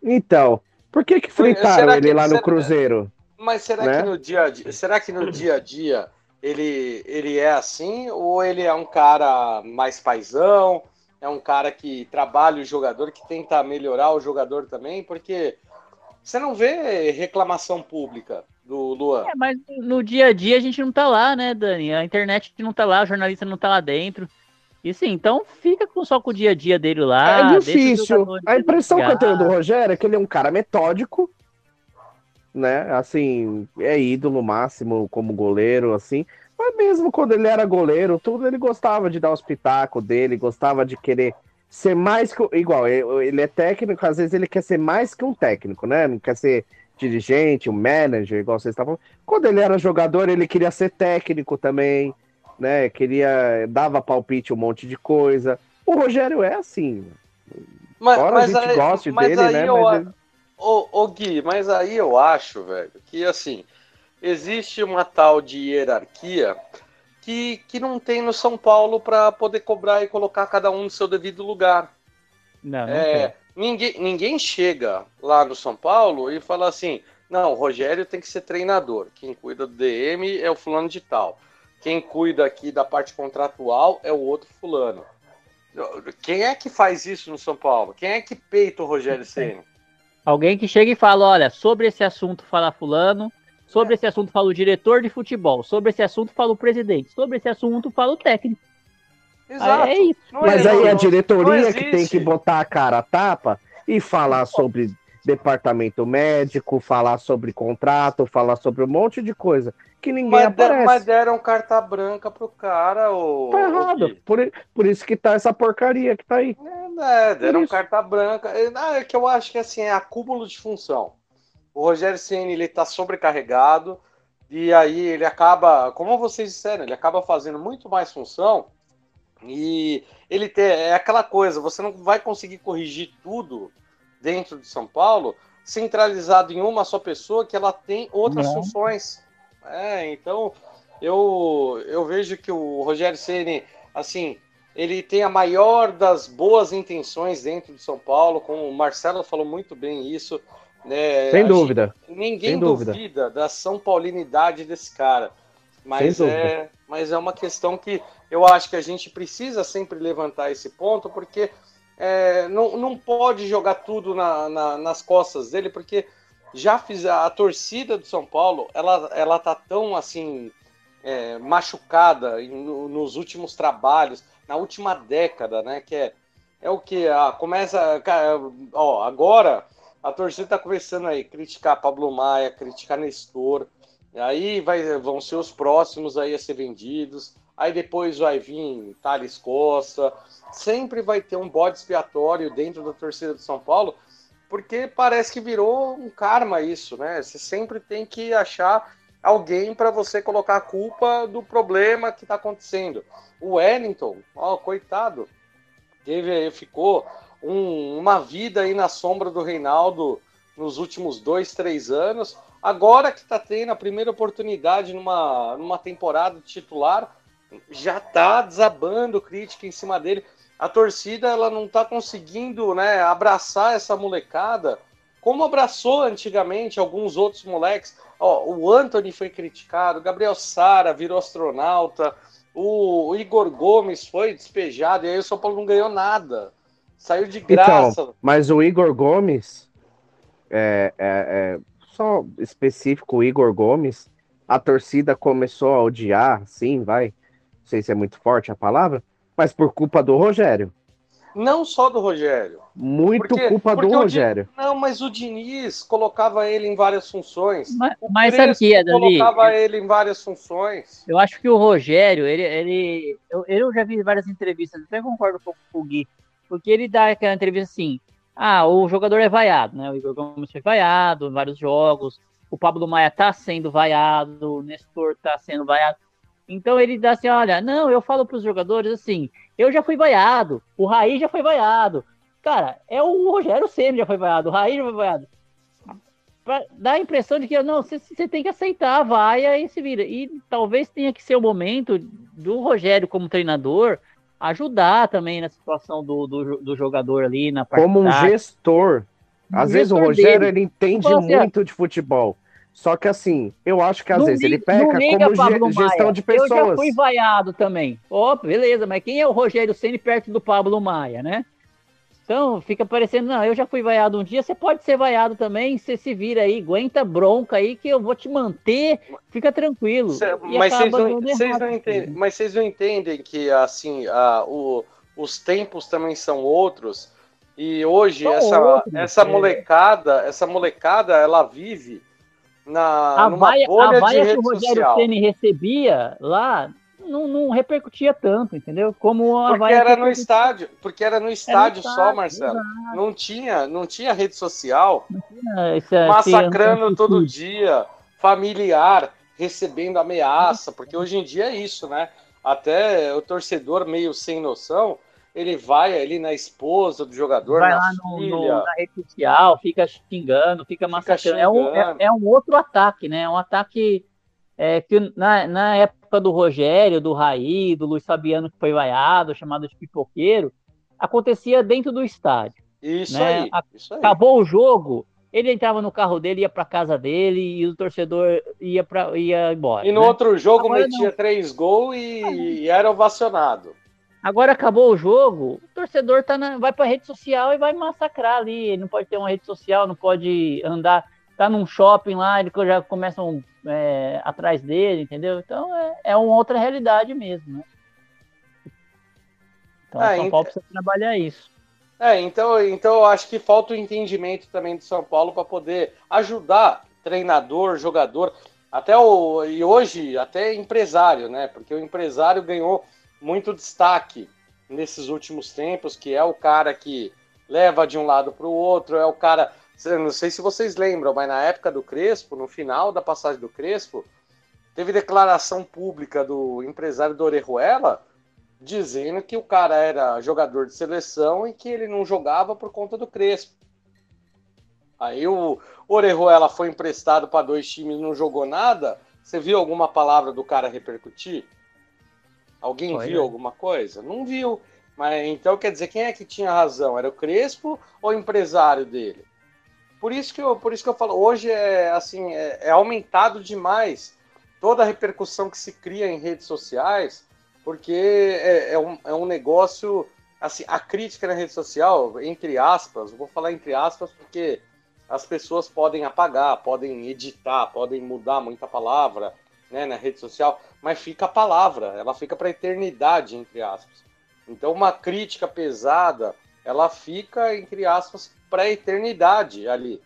Então, por que que fritaram Será ele que- lá no será- Cruzeiro? Mas será Né? que no dia a dia, será que no dia a dia ele, ele é assim ou ele é um cara mais paisão? É um cara que trabalha o jogador, que tenta melhorar o jogador também? Porque você não vê reclamação pública do Luan. É, mas no dia a dia a gente não tá lá, né, Dani? A internet não tá lá, o jornalista não tá lá dentro. E sim, então fica com, só com o dia a dia dele lá. é difícil. A impressão que eu tenho do. Rogério é que ele é um cara metódico, né? Assim, é ídolo máximo como goleiro, assim. Mas mesmo quando ele era goleiro, tudo ele gostava de dar os pitacos dele, gostava de querer ser mais que. Igual, ele ele é técnico, às vezes ele quer ser mais que um técnico, né? Não quer ser dirigente, um manager, igual vocês estavam. Quando ele era jogador, ele queria ser técnico também, né? Queria. dava palpite um monte de coisa. O Rogério é assim. Mas, Fora mas a gente aí, goste mas dele, aí né? eu, Mas ele- Ô, ô Gui, mas aí eu acho, velho, que assim, existe uma tal de hierarquia que, que não tem no São Paulo para poder cobrar e colocar cada um no seu devido lugar. Não, não É, tem. Ninguém, ninguém chega lá no São Paulo e fala assim: não, o Rogério tem que ser treinador. Quem cuida do DM é o fulano de tal. Quem cuida aqui da parte contratual é o outro fulano. Quem é que faz isso no São Paulo? Quem é que peita o Rogério Ceni? Alguém que chega e fala, olha, sobre esse assunto fala fulano, sobre esse assunto fala o diretor de futebol, sobre esse assunto fala o presidente, sobre esse assunto fala o técnico. Exato. É isso. Não Mas é- aí não- a diretoria que tem que botar a cara a tapa e falar sobre departamento médico, falar sobre contrato, falar sobre um monte de coisa que ninguém Mas, aparece. mas deram carta branca pro cara, o. Tá errado. Por, por isso que tá essa porcaria que tá aí. É, deram isso. carta branca. É, não, É que eu acho que assim, é acúmulo de função. O Rogério Ceni ele tá sobrecarregado e aí ele acaba, como vocês disseram, ele acaba fazendo muito mais função e ele tem, é aquela coisa, você não vai conseguir corrigir tudo dentro de São Paulo centralizado em uma só pessoa que ela tem outras Não. funções. É, então eu, eu vejo que o Rogério Ceni assim, ele tem a maior das boas intenções dentro de São Paulo, como o Marcelo falou muito bem isso. Né? Sem dúvida. gente- ninguém sem dúvida. duvida da São Paulinidade desse cara. Mas é, mas é uma questão que eu acho que a gente precisa sempre levantar esse ponto, porque é, não, não pode jogar tudo na, na, nas costas dele, porque já fiz a, a, torcida do São Paulo, ela, ela tá tão assim é, machucada em, nos últimos trabalhos, na última década, né? Que é, é o que? Ah, começa. Ó, agora a torcida tá começando aí criticar Pablo Maia, criticar Nestor. Aí vai, vão ser os próximos aí a ser vendidos. Aí depois vai vir Thales Costa. Sempre vai ter um bode expiatório dentro da torcida do São Paulo, porque parece que virou um karma isso, né? Você sempre tem que achar alguém para você colocar a culpa do problema que está acontecendo. O Wellington, ó, coitado, teve, ficou um, uma vida aí na sombra do Reinaldo nos últimos dois, três anos. Agora que está tendo a primeira oportunidade numa, numa temporada titular, já está desabando crítica em cima dele. A torcida ela não está conseguindo né, abraçar essa molecada como abraçou antigamente alguns outros moleques. Ó, o Anthony foi criticado, o Gabriel Sara virou astronauta, o, o Igor Gomes foi despejado, e aí o São Paulo não ganhou nada. Saiu de então, graça. Então, mas o Igor Gomes, é, é, é só específico, o Igor Gomes, a torcida começou a odiar, sim, vai. Não sei se é muito forte a palavra, mas por culpa do Rogério. Não só do Rogério. Muito porque, culpa porque do Rogério. Não, mas o Diniz colocava ele em várias funções. Mas, mas sabe o que é, Dani? Colocava ele em várias funções. Eu acho que o Rogério, ele. ele eu, eu já vi várias entrevistas, até concordo um pouco com o Gui, porque ele dá aquela entrevista assim: ah, o jogador é vaiado, né? O Igor Gomes foi vaiado em vários jogos, o Pablo Maia tá sendo vaiado, o Nestor tá sendo vaiado. Então ele dá assim, olha, não, eu falo para os jogadores assim, eu já fui vaiado, o Raí já foi vaiado. Cara, é o Rogério Senna já foi vaiado, o Raí já foi vaiado. Pra dar a impressão de que não, você, tem que aceitar a vaia e se vira. E talvez tenha que ser o momento do Rogério como treinador ajudar também na situação do, do, do jogador ali na parte Como um gestor. Às vezes o Rogério dele. ele entende assim, muito de futebol. Só que assim, eu acho que às vezes liga, ele peca como ge gestão de pessoas. Eu já fui vaiado também. Ó, oh, beleza, mas quem é o Rogério Ceni perto do Pablo Maia, né? Então fica parecendo, não, eu já fui vaiado um dia, você pode ser vaiado também, você se vira aí, aguenta bronca aí que eu vou te manter, fica tranquilo. Cê, mas vocês não, vocês não entendem, mas vocês não entendem que assim, a, o, os tempos também são outros e hoje são essa, outros, essa é. molecada, essa molecada, ela vive na a numa vaia, bolha a vaia que o Rogério Ceni recebia lá não, não, repercutia tanto, entendeu? Como a porque era no estádio, porque era no estádio, era no só, Marcelo. Exato. Não tinha, não tinha rede social. Tinha massacrando todo dia, familiar, recebendo ameaça, porque hoje em dia é isso, né? Até o torcedor meio sem noção, ele vai ali na esposa do jogador, vai lá no, no, na rede social, fica xingando, fica massacrando. É, um, é, é, um outro ataque, né? É um ataque é, que na, na época do Rogério, do Raí, do Luiz Fabiano, que foi vaiado, chamado de pipoqueiro, acontecia dentro do estádio. Isso, né? aí, isso aí. Acabou o jogo, ele entrava no carro dele, ia para casa dele e o torcedor ia, pra, ia embora. E no né? outro jogo Agora metia não. três gols e, e era ovacionado. Agora acabou o jogo, o torcedor tá na, vai para rede social e vai massacrar ali. Ele não pode ter uma rede social, não pode andar, tá num shopping lá, eles já começam é, atrás dele, entendeu? Então é, é uma outra realidade mesmo, né? Então é, São Paulo precisa trabalhar isso. É, então, então eu acho que falta o entendimento também do São Paulo para poder ajudar treinador, jogador, até o e hoje até empresário, né? Porque o empresário ganhou muito destaque nesses últimos tempos, que é o cara que leva de um lado para o outro, é o cara. Não sei se vocês lembram, mas na época do Crespo, no final da passagem do Crespo, teve declaração pública do empresário do Orejuela dizendo que o cara era jogador de seleção e que ele não jogava por conta do Crespo. Aí o Orejuela foi emprestado para dois times e não jogou nada. Você viu alguma palavra do cara repercutir? Alguém Foi, viu alguma coisa? Não viu. Mas então quer dizer, quem é que tinha razão? Era o Crespo ou o empresário dele? Por isso que eu, por isso que eu falo, hoje é assim, é, é aumentado demais toda a repercussão que se cria em redes sociais, porque é, é, um, é um negócio, assim, a crítica na rede social, entre aspas, vou falar entre aspas porque as pessoas podem apagar, podem editar, podem mudar muita palavra né, na rede social, mas fica a palavra, ela fica para a eternidade, entre aspas. Então, uma crítica pesada, ela fica, entre aspas, para eternidade ali.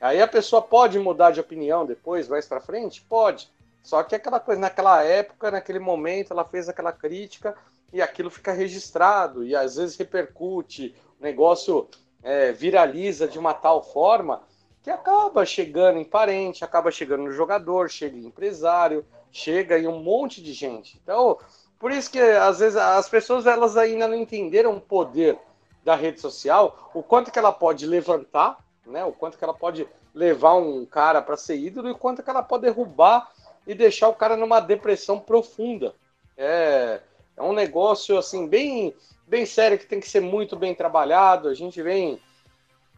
Aí a pessoa pode mudar de opinião depois, mais para frente? Pode. Só que aquela coisa, naquela época, naquele momento, ela fez aquela crítica e aquilo fica registrado e às vezes repercute, o negócio é, viraliza de uma tal forma que acaba chegando em parente, acaba chegando no jogador, chega em empresário, chega em um monte de gente. Então, por isso que às vezes as pessoas elas ainda não entenderam o poder da rede social, o quanto que ela pode levantar, né? O quanto que ela pode levar um cara para ser ídolo e o quanto que ela pode derrubar e deixar o cara numa depressão profunda. É, é um negócio assim bem bem sério que tem que ser muito bem trabalhado. A gente vem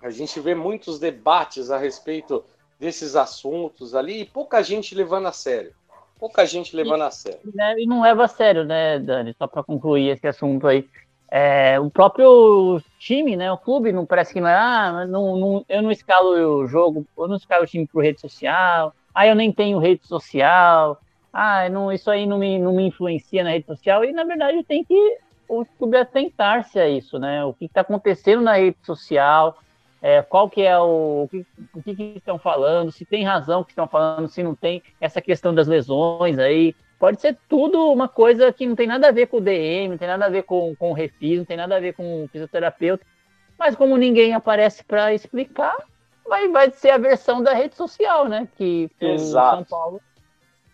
a gente vê muitos debates a respeito desses assuntos ali e pouca gente levando a sério. Pouca gente levando e, a sério. Né, e não leva a sério, né, Dani? Só para concluir esse assunto aí. É, o próprio time, né? O clube não parece que não é, ah, não, não, eu não escalo o jogo, eu não escalo o time por rede social, ah, eu nem tenho rede social, ah, não, isso aí não me, não me influencia na rede social, e na verdade tem que o clube atentar-se a isso, né? O que está acontecendo na rede social, é, qual que é o, o, que, o que, que estão falando, se tem razão que estão falando, se não tem, essa questão das lesões aí, pode ser tudo uma coisa que não tem nada a ver com o DM, não tem nada a ver com, com o refis, não tem nada a ver com o fisioterapeuta, mas como ninguém aparece para explicar, vai, vai ser a versão da rede social, né? Que, que o São Paulo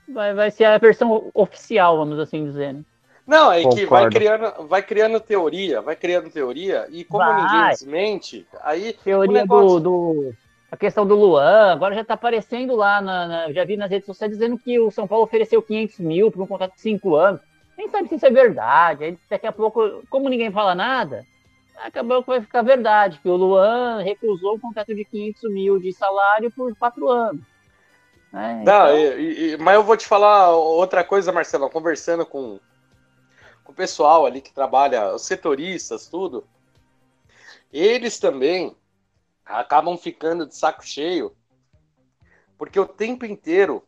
vai, vai ser a versão oficial, vamos assim dizer. Né? Não, é Concordo. que vai criando, vai criando teoria, vai criando teoria, e como vai. ninguém desmente, aí. Teoria negócio... do, do, A questão do Luan, agora já tá aparecendo lá, na, na, já vi nas redes sociais dizendo que o São Paulo ofereceu 500 mil por um contrato de 5 anos. Nem sabe se isso é verdade. Aí daqui a pouco, como ninguém fala nada, acabou que vai ficar verdade, que o Luan recusou um contrato de 500 mil de salário por quatro anos. É, então... Não, e, e, mas eu vou te falar outra coisa, Marcelo, conversando com, com o pessoal ali que trabalha, os setoristas, tudo, eles também acabam ficando de saco cheio, porque o tempo inteiro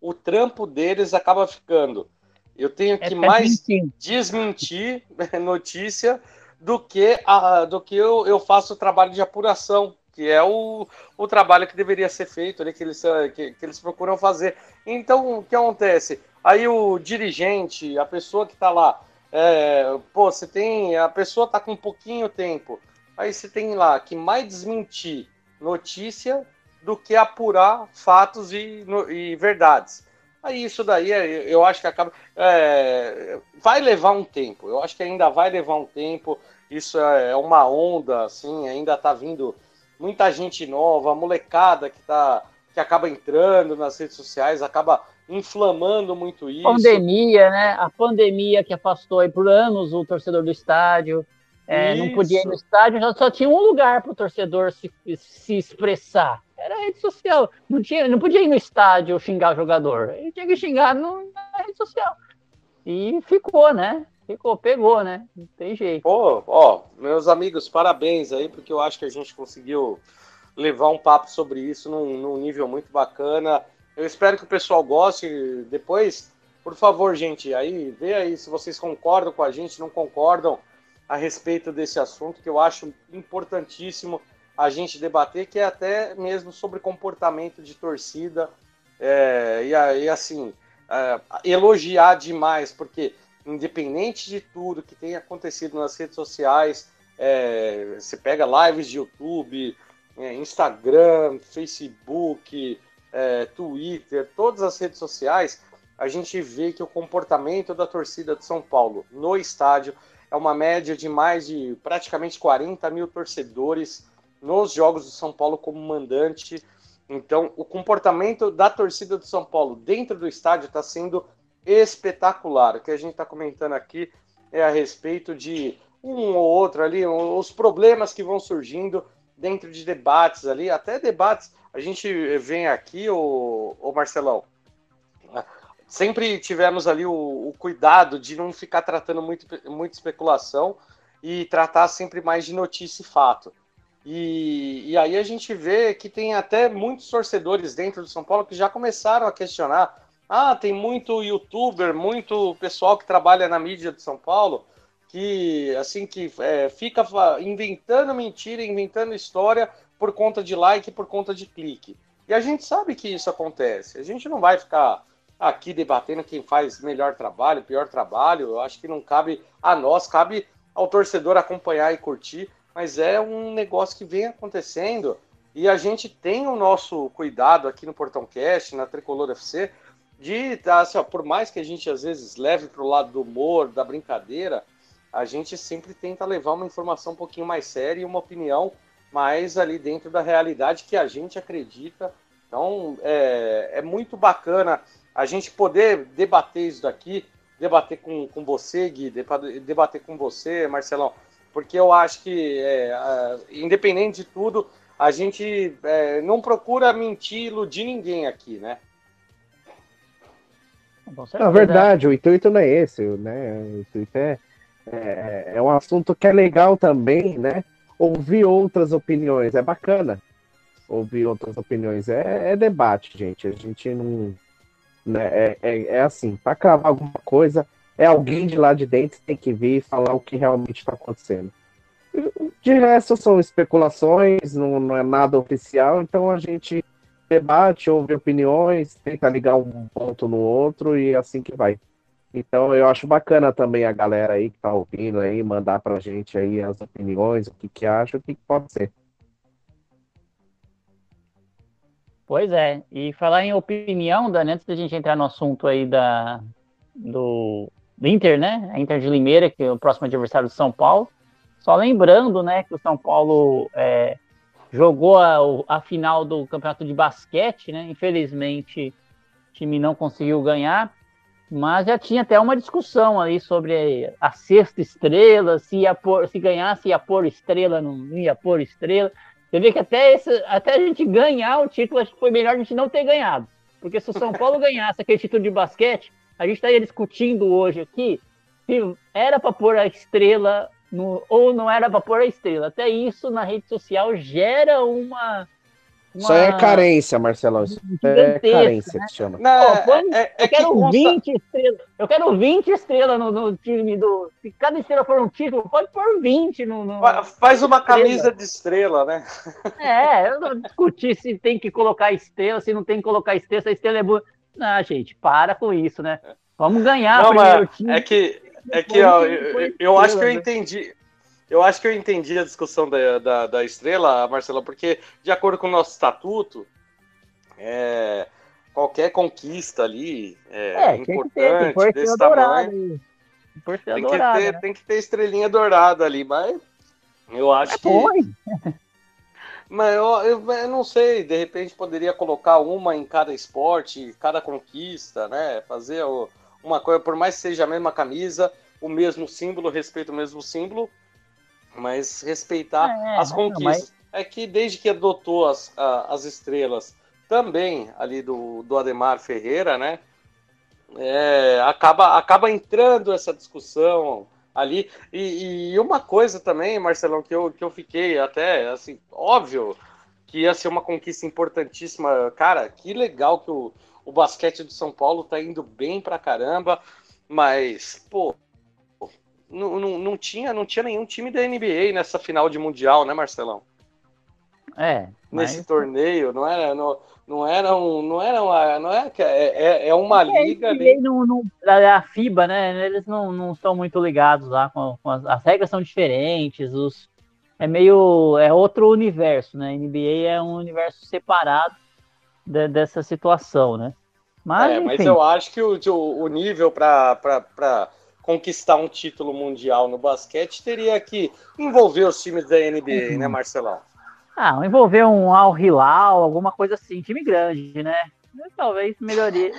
o trampo deles acaba ficando. Eu tenho é que é mais desmentir notícia do que, a, do que eu, eu faço o trabalho de apuração, que é o, o trabalho que deveria ser feito, né, que, eles, que, que eles procuram fazer. Então, o que acontece? Aí o dirigente, a pessoa que está lá, é, pô, você tem. A pessoa está com pouquinho tempo. Aí você tem lá que mais desmentir notícia do que apurar fatos e, no, e verdades. Aí isso daí é, eu acho que acaba. É, vai levar um tempo. Eu acho que ainda vai levar um tempo. Isso é, é uma onda, assim, ainda tá vindo muita gente nova, molecada que tá. que acaba entrando nas redes sociais, acaba inflamando muito isso. Pandemia, né? A pandemia que afastou aí por anos o torcedor do estádio. É, não podia ir no estádio, só tinha um lugar para o torcedor se, se expressar. Era a rede social. Não, tinha, não podia ir no estádio xingar o jogador. Ele tinha que xingar no, na rede social. E ficou, né? Ficou, pegou, né? Não tem jeito. Pô, ó, meus amigos, parabéns aí, porque eu acho que a gente conseguiu levar um papo sobre isso num, num nível muito bacana. Eu espero que o pessoal goste. Depois, por favor, gente, aí vê aí se vocês concordam com a gente, não concordam a respeito desse assunto que eu acho importantíssimo a gente debater, que é até mesmo sobre comportamento de torcida. É, e, e, assim é, elogiar demais, porque independente de tudo que tem acontecido nas redes sociais, é, você pega lives de YouTube, é, Instagram, Facebook, é, Twitter, todas as redes sociais, a gente vê que o comportamento da torcida de São Paulo no estádio é uma média de mais de praticamente 40 mil torcedores nos jogos do São Paulo como mandante. Então, o comportamento da torcida do São Paulo dentro do estádio está sendo espetacular. O que a gente está comentando aqui é a respeito de um ou outro ali, os problemas que vão surgindo dentro de debates ali, até debates. A gente vem aqui, o, Marcelão, sempre tivemos ali o, o, cuidado de não ficar tratando muito, especulação e tratar sempre mais de notícia e fato. E, e aí a gente vê que tem até muitos torcedores dentro do São Paulo que já começaram a questionar. Ah, tem muito youtuber, muito pessoal que trabalha na mídia de São Paulo que assim que é, fica inventando mentira, inventando história por conta de like, por conta de clique. E a gente sabe que isso acontece. A gente não vai ficar aqui debatendo quem faz melhor trabalho, pior trabalho. Eu acho que não cabe a nós, cabe ao torcedor acompanhar e curtir. Mas é um negócio que vem acontecendo e a gente tem o nosso cuidado aqui no Portão Cast, na Tricolor FC, de, assim, ó, por mais que a gente às vezes leve para o lado do humor, da brincadeira, a gente sempre tenta levar uma informação um pouquinho mais séria e uma opinião mais ali dentro da realidade que a gente acredita. Então é, é muito bacana a gente poder debater isso daqui, debater com, com você, Gui, debater com você, Marcelão, porque eu acho que, é, independente de tudo, a gente é, não procura mentir, iludir ninguém aqui, né? Na verdade, o intuito não é esse, né? O intuito é é, é um assunto que é legal também, né? Ouvir outras opiniões, é bacana. Ouvir outras opiniões. É, é debate, gente. A gente não. Né, é, é, é assim, para cravar alguma coisa, é alguém de lá de dentro que tem que vir e falar o que realmente está acontecendo. De resto, são especulações, não, não é nada oficial, então a gente debate, ouve opiniões, tenta ligar um ponto no outro e é assim que vai. Então eu acho bacana também a galera aí que tá ouvindo aí, mandar pra gente aí as opiniões, o que que acha, o que, que pode ser. Pois é, e falar em opinião, Dani, antes da gente entrar no assunto aí da, do, do Inter, né? A Inter de Limeira, que é o próximo adversário do São Paulo. Só lembrando, né, que o São Paulo é, jogou a, a final do campeonato de basquete, né? Infelizmente, o time não conseguiu ganhar. Mas já tinha até uma discussão aí sobre a sexta estrela, se ia pôr, se ganhasse ia pôr estrela, não ia pôr estrela. Você vê que até, esse, até a gente ganhar o título, acho que foi melhor a gente não ter ganhado. Porque se o São Paulo ganhasse aquele título de basquete, a gente estaria discutindo hoje aqui se era para pôr a estrela no, ou não era para pôr a estrela. Até isso na rede social gera uma, isso é carência, Marcelão. Isso é carência né? que chama. Não, Pô, é, é, é eu quero que 20 estrelas. Eu quero 20 estrelas no, no, time do. Se cada estrela for um título, pode pôr 20 no. no Faz uma camisa de estrela, né? É, eu não discuti se tem que colocar estrela, se não tem que colocar estrela, se a estrela é boa. Não, gente, para com isso, né? Vamos ganhar não, primeiro time. É que, é que ó, eu, eu acho que eu entendi. Eu acho que eu entendi a discussão da, da, da estrela, Marcelo, porque, de acordo com o nosso estatuto, é, qualquer conquista ali é, é importante ter, desse tamanho. Tem que, ter, né? tem que ter estrelinha dourada ali, mas eu acho é que. Mas eu, eu, eu, não sei, de repente poderia colocar uma em cada esporte, cada conquista, né? Fazer uma coisa, por mais que seja a mesma camisa, o mesmo símbolo, respeito o mesmo símbolo, mas respeitar é, as conquistas. Mas... É que desde que adotou as, as estrelas também ali do, do Ademar Ferreira, né? É, acaba, acaba entrando essa discussão ali. E, e, uma coisa também, Marcelão, que eu, que eu fiquei até assim, óbvio que ia ser uma conquista importantíssima. Cara, que legal que o, o basquete do São Paulo tá indo bem pra caramba, mas, pô, não, não, não, tinha, não tinha nenhum time da NBA nessa final de Mundial, né, Marcelão? É. Nesse mas... torneio, não era, não, não era um, não era uma, não é, é, é, é uma é, liga ali. Não, a FIBA, né? Eles não, não estão muito ligados lá com, com as, as, regras são diferentes, os é meio é outro universo, né? NBA é um universo separado de, dessa situação, né? Mas, é, mas eu acho que o, o nível para conquistar um título mundial no basquete, teria que envolver os times da NBA, uhum. né, Marcelão? Ah, envolver um Al Hilal, alguma coisa assim, time grande, né? Talvez melhoria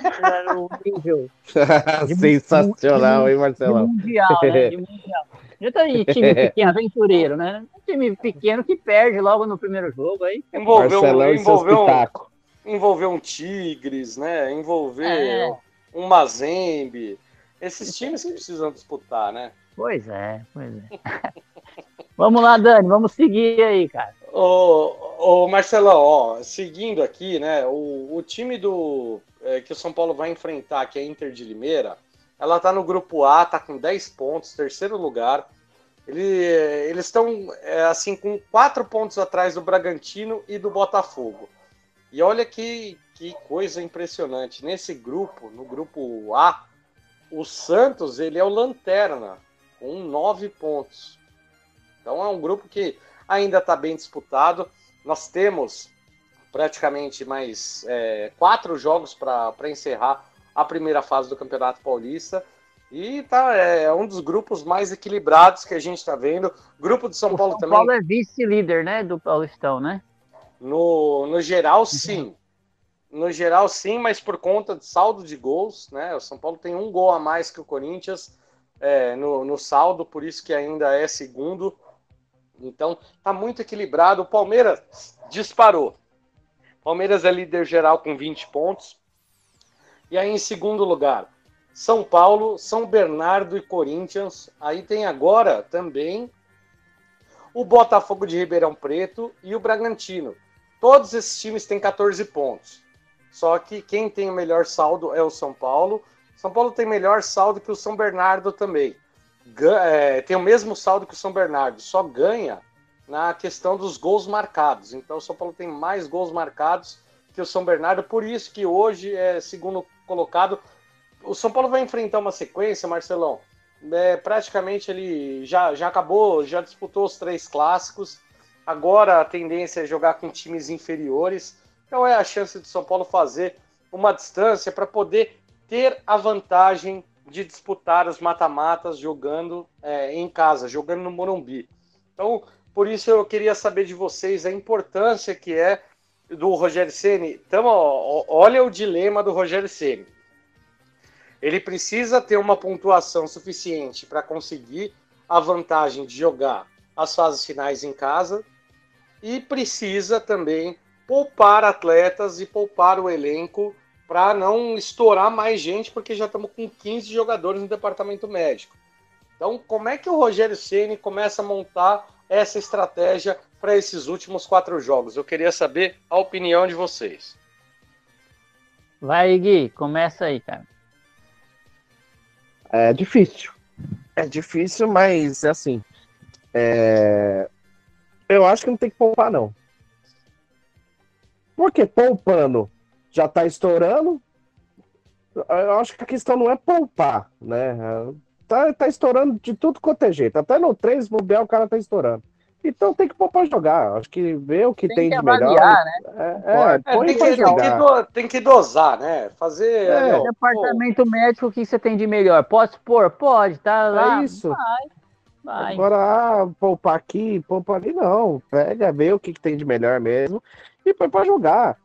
o nível. Sensacional, hein, Marcelão? De mundial, né? De mundial. Já tá aí, time pequeno, aventureiro, né? Um time pequeno que perde logo no primeiro jogo aí. Envolveu, um, envolveu, um, envolveu um Tigres, né? Envolver. É um Mazembe. Esses times que precisam disputar, né? Pois é, pois é. vamos lá, Dani, vamos seguir aí, cara. Ô, ô Marcelão, ó, seguindo aqui, né? O, o time do é, que o São Paulo vai enfrentar, que é a Inter de Limeira, ela tá no grupo A, tá com 10 pontos, terceiro lugar. Ele, eles estão é, assim com quatro pontos atrás do Bragantino e do Botafogo. E olha que, que coisa impressionante. Nesse grupo, no grupo A, o Santos ele é o lanterna com nove pontos. Então é um grupo que ainda está bem disputado. Nós temos praticamente mais é, quatro jogos para encerrar a primeira fase do Campeonato Paulista. E tá, é um dos grupos mais equilibrados que a gente está vendo. Grupo de São o Paulo São também. Paulo é vice-líder, né, do Paulistão, né? No, no geral, sim. No geral, sim, mas por conta de saldo de gols, né? O São Paulo tem um gol a mais que o Corinthians é, no, no saldo, por isso que ainda é segundo. Então, tá muito equilibrado. O Palmeiras disparou. Palmeiras é líder geral com 20 pontos. E aí, em segundo lugar, São Paulo, São Bernardo e Corinthians. Aí tem agora também o Botafogo de Ribeirão Preto e o Bragantino. Todos esses times têm 14 pontos. Só que quem tem o melhor saldo é o São Paulo. São Paulo tem melhor saldo que o São Bernardo também. É, tem o mesmo saldo que o São Bernardo, só ganha na questão dos gols marcados. Então o São Paulo tem mais gols marcados que o São Bernardo, por isso que hoje é segundo colocado. O São Paulo vai enfrentar uma sequência, Marcelão. É, praticamente ele já, já acabou, já disputou os três clássicos. Agora a tendência é jogar com times inferiores. Então é a chance do São Paulo fazer uma distância para poder ter a vantagem de disputar os mata-matas jogando é, em casa, jogando no Morumbi. Então, por isso eu queria saber de vocês a importância que é do Rogério Ceni. Então, ó, olha o dilema do Rogério Ceni. Ele precisa ter uma pontuação suficiente para conseguir a vantagem de jogar as fases finais em casa e precisa também poupar atletas e poupar o elenco para não estourar mais gente, porque já estamos com 15 jogadores no departamento médico. Então, como é que o Rogério Ceni começa a montar essa estratégia para esses últimos quatro jogos? Eu queria saber a opinião de vocês. Vai, Gui, começa aí, cara. É difícil. É difícil, mas assim. É... Eu acho que não tem que poupar, não. Porque poupando já está estourando. Eu acho que a questão não é poupar, né? Tá, tá estourando de tudo quanto é jeito. Até no 3, bobear, o cara tá estourando. Então tem que pôr pra jogar. Acho que ver o que tem, tem que de melhor. Né? É, é, é tem, que, tem, que do, tem, que dosar, né? Fazer. É. Meu, departamento pô. médico, o que você tem de melhor? Pode pôr? Pode, tá lá. É isso. Vai, vai. Agora, ah, poupar aqui, poupar ali, não. Pega, vê o que, que tem de melhor mesmo e põe pra jogar.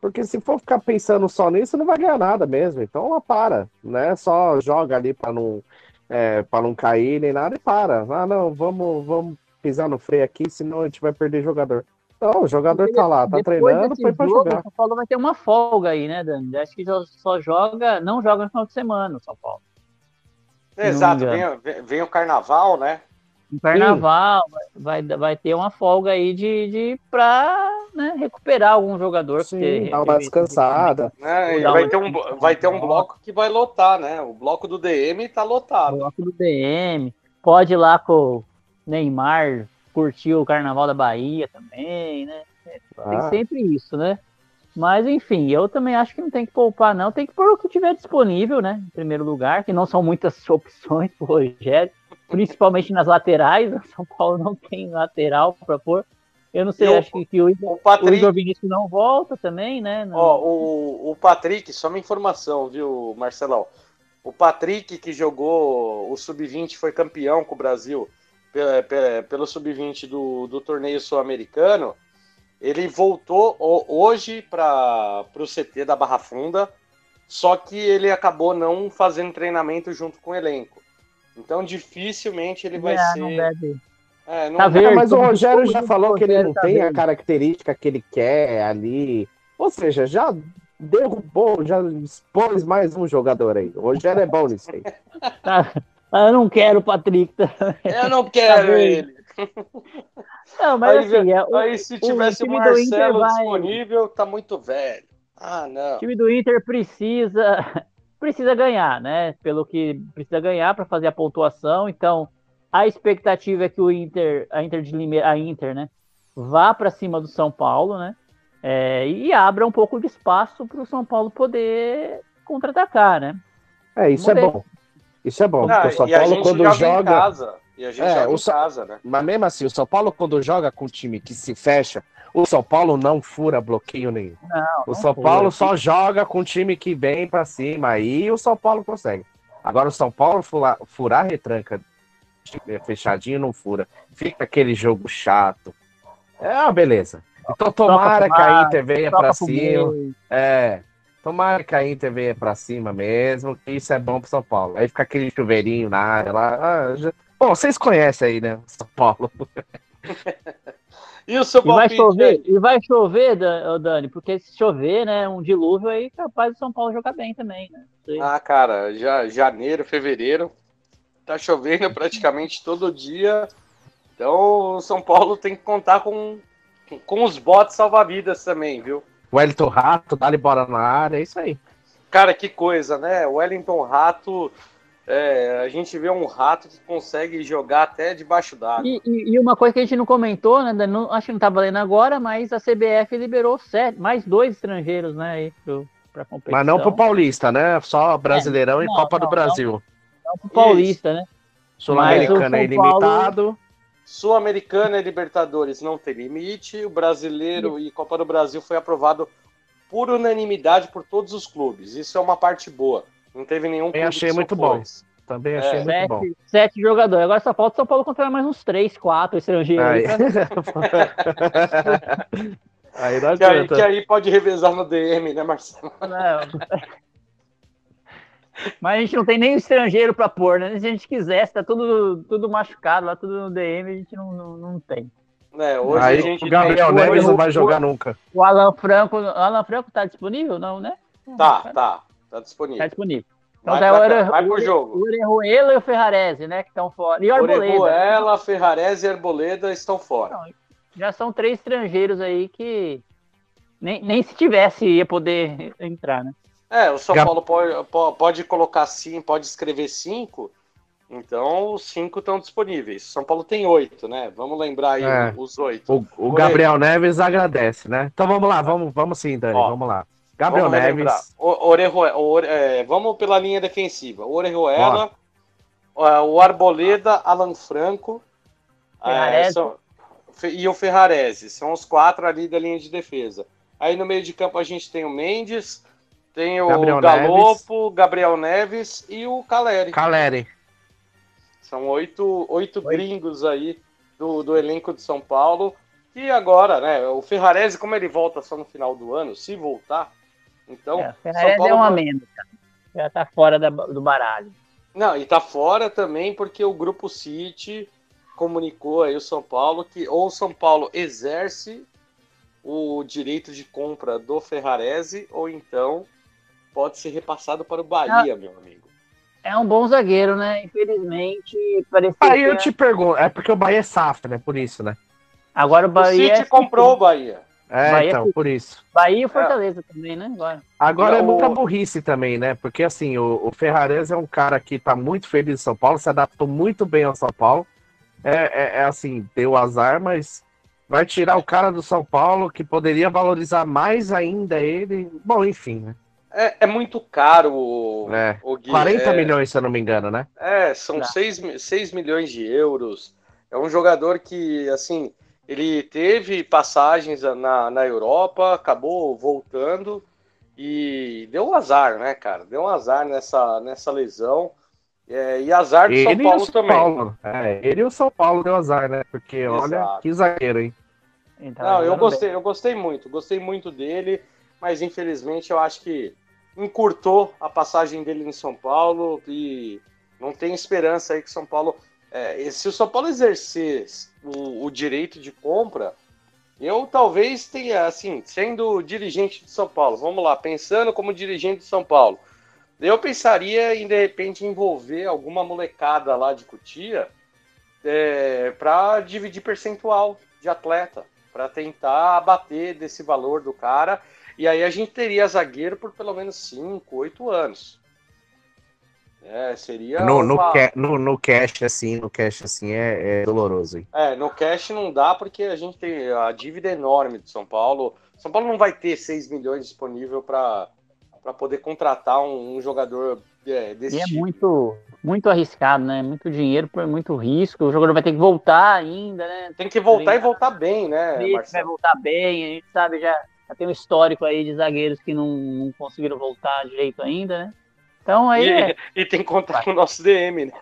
Porque se for ficar pensando só nisso, não vai ganhar nada mesmo. Então ela para, né? Só joga ali para não, é, para não cair nem nada e para. Ah, não, vamos, vamos pisar no freio aqui, senão a gente vai perder jogador. Não, o jogador tá lá, tá treinando, foi pra jogo, jogar. O São Paulo vai ter uma folga aí, né, Dani? Acho que só joga, não joga no final de semana o São Paulo. Exato, vem, vem, o carnaval, né? O carnaval, vai, vai ter uma folga aí de, de pra né, recuperar algum jogador. Sim, porque, dar uma descansada. É, vai, ter um, vai ter um bloco que vai lotar, né? O bloco do DM tá lotado. O bloco do DM. Pode ir lá com o Neymar curtir o Carnaval da Bahia também, né? Tem ah. sempre isso, né? Mas enfim, eu também acho que não tem que poupar, não. Tem que pôr o que tiver disponível, né? Em primeiro lugar, que não são muitas opções pro Rogério, principalmente nas laterais. São Paulo não tem lateral para pôr. Eu não sei, eu, acho que, que o, o, Patrick, o Igor Vinícius não volta também, né? Não... Ó, o, o Patrick, só uma informação, viu, Marcelão? O Patrick, que jogou o Sub-20, foi campeão com o Brasil pelo, pelo Sub-20 do, do torneio sul-americano. Ele voltou hoje para o CT da Barra Funda, só que ele acabou não fazendo treinamento junto com o elenco. Então, dificilmente ele vai é, ser. Não deve é, não... tá verde, mas o Rogério já falou que ele não tá tem verde. a característica que ele quer ali. Ou seja, já derrubou, já expôs mais um jogador aí. O Rogério é bom nisso aí. Tá, eu não quero o Patrick. Eu não quero Tá ele. Não, mas Aí, assim, é, o, Aí se tivesse o time do Inter Marcelo vai- disponível, tá muito velho. Ah, não. o time do Inter precisa precisa ganhar, né? Pelo que precisa ganhar para fazer a pontuação. Então, a expectativa é que o Inter, a Inter de Limeira, a Inter, né, vá para cima do São Paulo, né? É, e abra um pouco de espaço para o São Paulo poder contra-atacar, né? É, isso é bom. Isso é bom, Ah, porque o São e a Paulo gente quando joga, em joga. casa. E a gente É, joga o em Sa- casa, né? Mas mesmo assim, o São Paulo, quando joga com um time que se fecha, o São Paulo não fura bloqueio nenhum. Não, O não São foi. Paulo só joga com um time que vem pra cima, aí o São Paulo consegue. Agora o São Paulo furar, furar retranca fechadinho não fura. Fica aquele jogo chato. É uma beleza. Então tomara Toca que a Inter venha pro cima. É. Tomara que a Inter venha pra cima mesmo, que isso é bom pro São Paulo. Aí fica aquele chuveirinho na área lá. Ah, já- Bom, vocês conhecem aí, né? São Paulo. E o seu E vai palpite chover, e vai chover, Dani, porque se chover, né, um dilúvio aí, capaz do São Paulo jogar bem também, né? Ah, cara, já janeiro, fevereiro, tá chovendo praticamente todo dia. Então o São Paulo tem que contar com, com os botes salva-vidas também, viu? Wellington Rato, dá-lhe bola na área, é isso aí. Cara, que coisa, né? O Wellington Rato, é, a gente vê um rato que consegue jogar até debaixo d'água. E, e- e uma coisa que a gente não comentou, né, não- acho que não tá valendo agora, mas a CBF liberou sete, mais dois estrangeiros, né, aí pro, pra competição. Mas não pro Paulista, né? Só Brasileirão e não, Copa não, do Brasil. Não pro Paulista, né? Sul-Americana é Mas o São Paulo- ilimitado. Sul-Americana e Libertadores não tem limite. O brasileiro e Copa do Brasil foi aprovado por unanimidade por todos os clubes. Isso é uma parte boa. Não teve nenhum Eu clube achei muito sofôs. Também achei É. muito bom. Sete, sete jogadores. Agora só falta o São Paulo contratar mais uns três, quatro estrangeiros. Aí, aí não Que aí, que aí pode revezar no DM, né, Marcelo? Não. Mas a gente não tem nem estrangeiro pra pôr, né? Se a gente quisesse, tá tudo, tudo machucado lá, tudo no DM, a gente não, não, não tem. É, hoje Aí a gente o Gabriel tem... Neves não o- vai jogar nunca. O Alan Franco, o Alan Franco tá disponível? Não, né? Tá, tá. Tá Tá disponível. disponível. Então Vai, tá pra Ore- vai pro o- jogo. O Orejuela e o Ferrarese, né? Que estão fora. E o Arboleda. né? Orejuela, Ferrarese e Arboleda estão fora. Já são três estrangeiros aí que nem, nem se tivesse ia poder entrar, né? É, o São Gab- Paulo pode, po- pode colocar sim, pode escrever cinco. Então, os cinco estão disponíveis. São Paulo tem oito, né? Vamos lembrar aí É. os oito. O, o Gabriel Neves agradece, né? Então vamos lá, vamos, vamos sim, Dani, Ó, vamos lá. Gabriel Vamos. Neves, O, Orejuela, o Ore- é, vamos pela linha defensiva. O Orejuela, ó, o Arboleda, Alan Franco é, são- e o Ferrarese. São os quatro ali da linha de defesa. Aí no meio de campo a gente tem o Mendes, tem o Gabriel Galopo, Gabriel Neves e o Caleri. Caleri. São oito, oito gringos aí do, do elenco de São Paulo. E agora, né? O Ferrarese, como ele volta só no final do ano, se voltar, então. É, o Ferrarese Paulo é uma amenda, cara. Já tá fora da- do baralho. Não, e tá fora também porque o Grupo City comunicou aí o São Paulo que ou o São Paulo exerce o direito de compra do Ferrarese ou então pode ser repassado para o Bahia, meu amigo. É um bom zagueiro, né? Infelizmente, parecia. Aí que eu te pergunto, é porque o Bahia é safra, né? Por isso, né? Agora o O Bahia. City é- comprou o Bahia. É, Bahia então, é- por isso. Bahia e o Fortaleza também, né? Agora. Agora é muita o- burrice também, né? Porque assim, o, o Ferrarese é um cara que tá muito feliz em São Paulo, se adaptou muito bem ao São Paulo. É, é- é assim, deu azar, mas vai tirar o cara do São Paulo, que poderia valorizar mais ainda ele. Bom, enfim, né? É, é muito caro o, É. o Gui. 40 é, milhões, se eu não me engano, né? É, são Tá. 6, milhões de euros. É um jogador que, assim, ele teve passagens na, na Europa, acabou voltando e deu um azar, né, cara? Deu um azar nessa, nessa lesão. É, e azar do São Ele e Paulo o São também. Paulo. É, ele e o São Paulo deu azar, né? Porque, olha, Exato. que zagueiro, hein? Então, Não, eu gostei, eu gostei muito, gostei muito dele, mas infelizmente eu acho que encurtou a passagem dele em São Paulo e não tem esperança aí que São Paulo. É, se o São Paulo exercer o, o direito de compra, Eu talvez tenha, assim, sendo dirigente de São Paulo, vamos lá, pensando como dirigente de São Paulo, eu pensaria em, de repente, envolver alguma molecada lá de Cutia é, para dividir percentual de atleta, para tentar abater desse valor do cara. E aí a gente teria zagueiro por pelo menos 5, 8 anos. É, seria. No, no, ca no, no, cash, assim, no cash, assim, é, é, doloroso. Hein? É, no cash não dá porque a gente tem a dívida enorme de São Paulo. São Paulo não vai ter 6 milhões disponível para poder contratar um, um jogador é, desse e tipo. é muito, muito arriscado, né? Muito dinheiro por muito risco. O jogador vai ter que voltar ainda, né? Tem que voltar e voltar bem, né? Vai voltar bem, a gente sabe, já, já tem um histórico aí de zagueiros que não, não conseguiram voltar direito ainda, né? Então aí. E, é... e tem que contar com o nosso DM, né?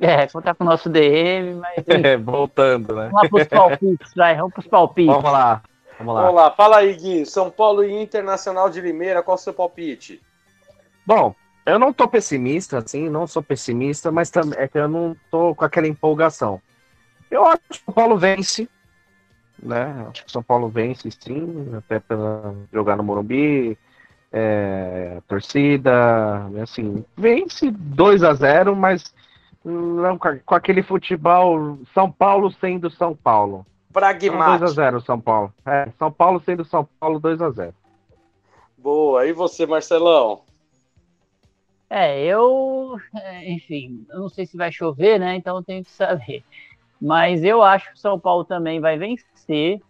É, contar com o nosso DM, mas. É, voltando, né? Vamos lá pros palpites, vai, vamos pros palpites. Vamos lá. Vamos lá. Vamos lá, fala aí, Gui. São Paulo e Internacional de Limeira, qual o seu palpite? Bom, eu não tô pessimista, assim, não sou pessimista, mas também é que eu não tô com aquela empolgação. Eu acho que o São Paulo vence, né? Acho que o São Paulo vence, sim, até pela jogar no Morumbi, é, torcida, assim, vence 2 a 0 mas não com aquele futebol São Paulo sendo São Paulo. Pragmático. 2 a 0 São Paulo. É, São Paulo sendo São Paulo 2 a 0 Boa. E você, Marcelão? É, eu, enfim, eu não sei se vai chover, né? Então eu tenho que saber. Mas eu acho que o São Paulo também vai vencer.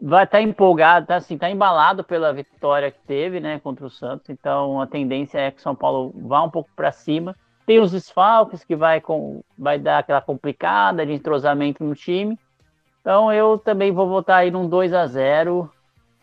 Vai estar tá empolgado, tá assim, tá embalado pela vitória que teve, né, contra o Santos. Então a tendência é que o São Paulo vá um pouco para cima. Tem os desfalques que vai com vai dar aquela complicada de entrosamento no time. Então eu também vou votar aí num 2 a 0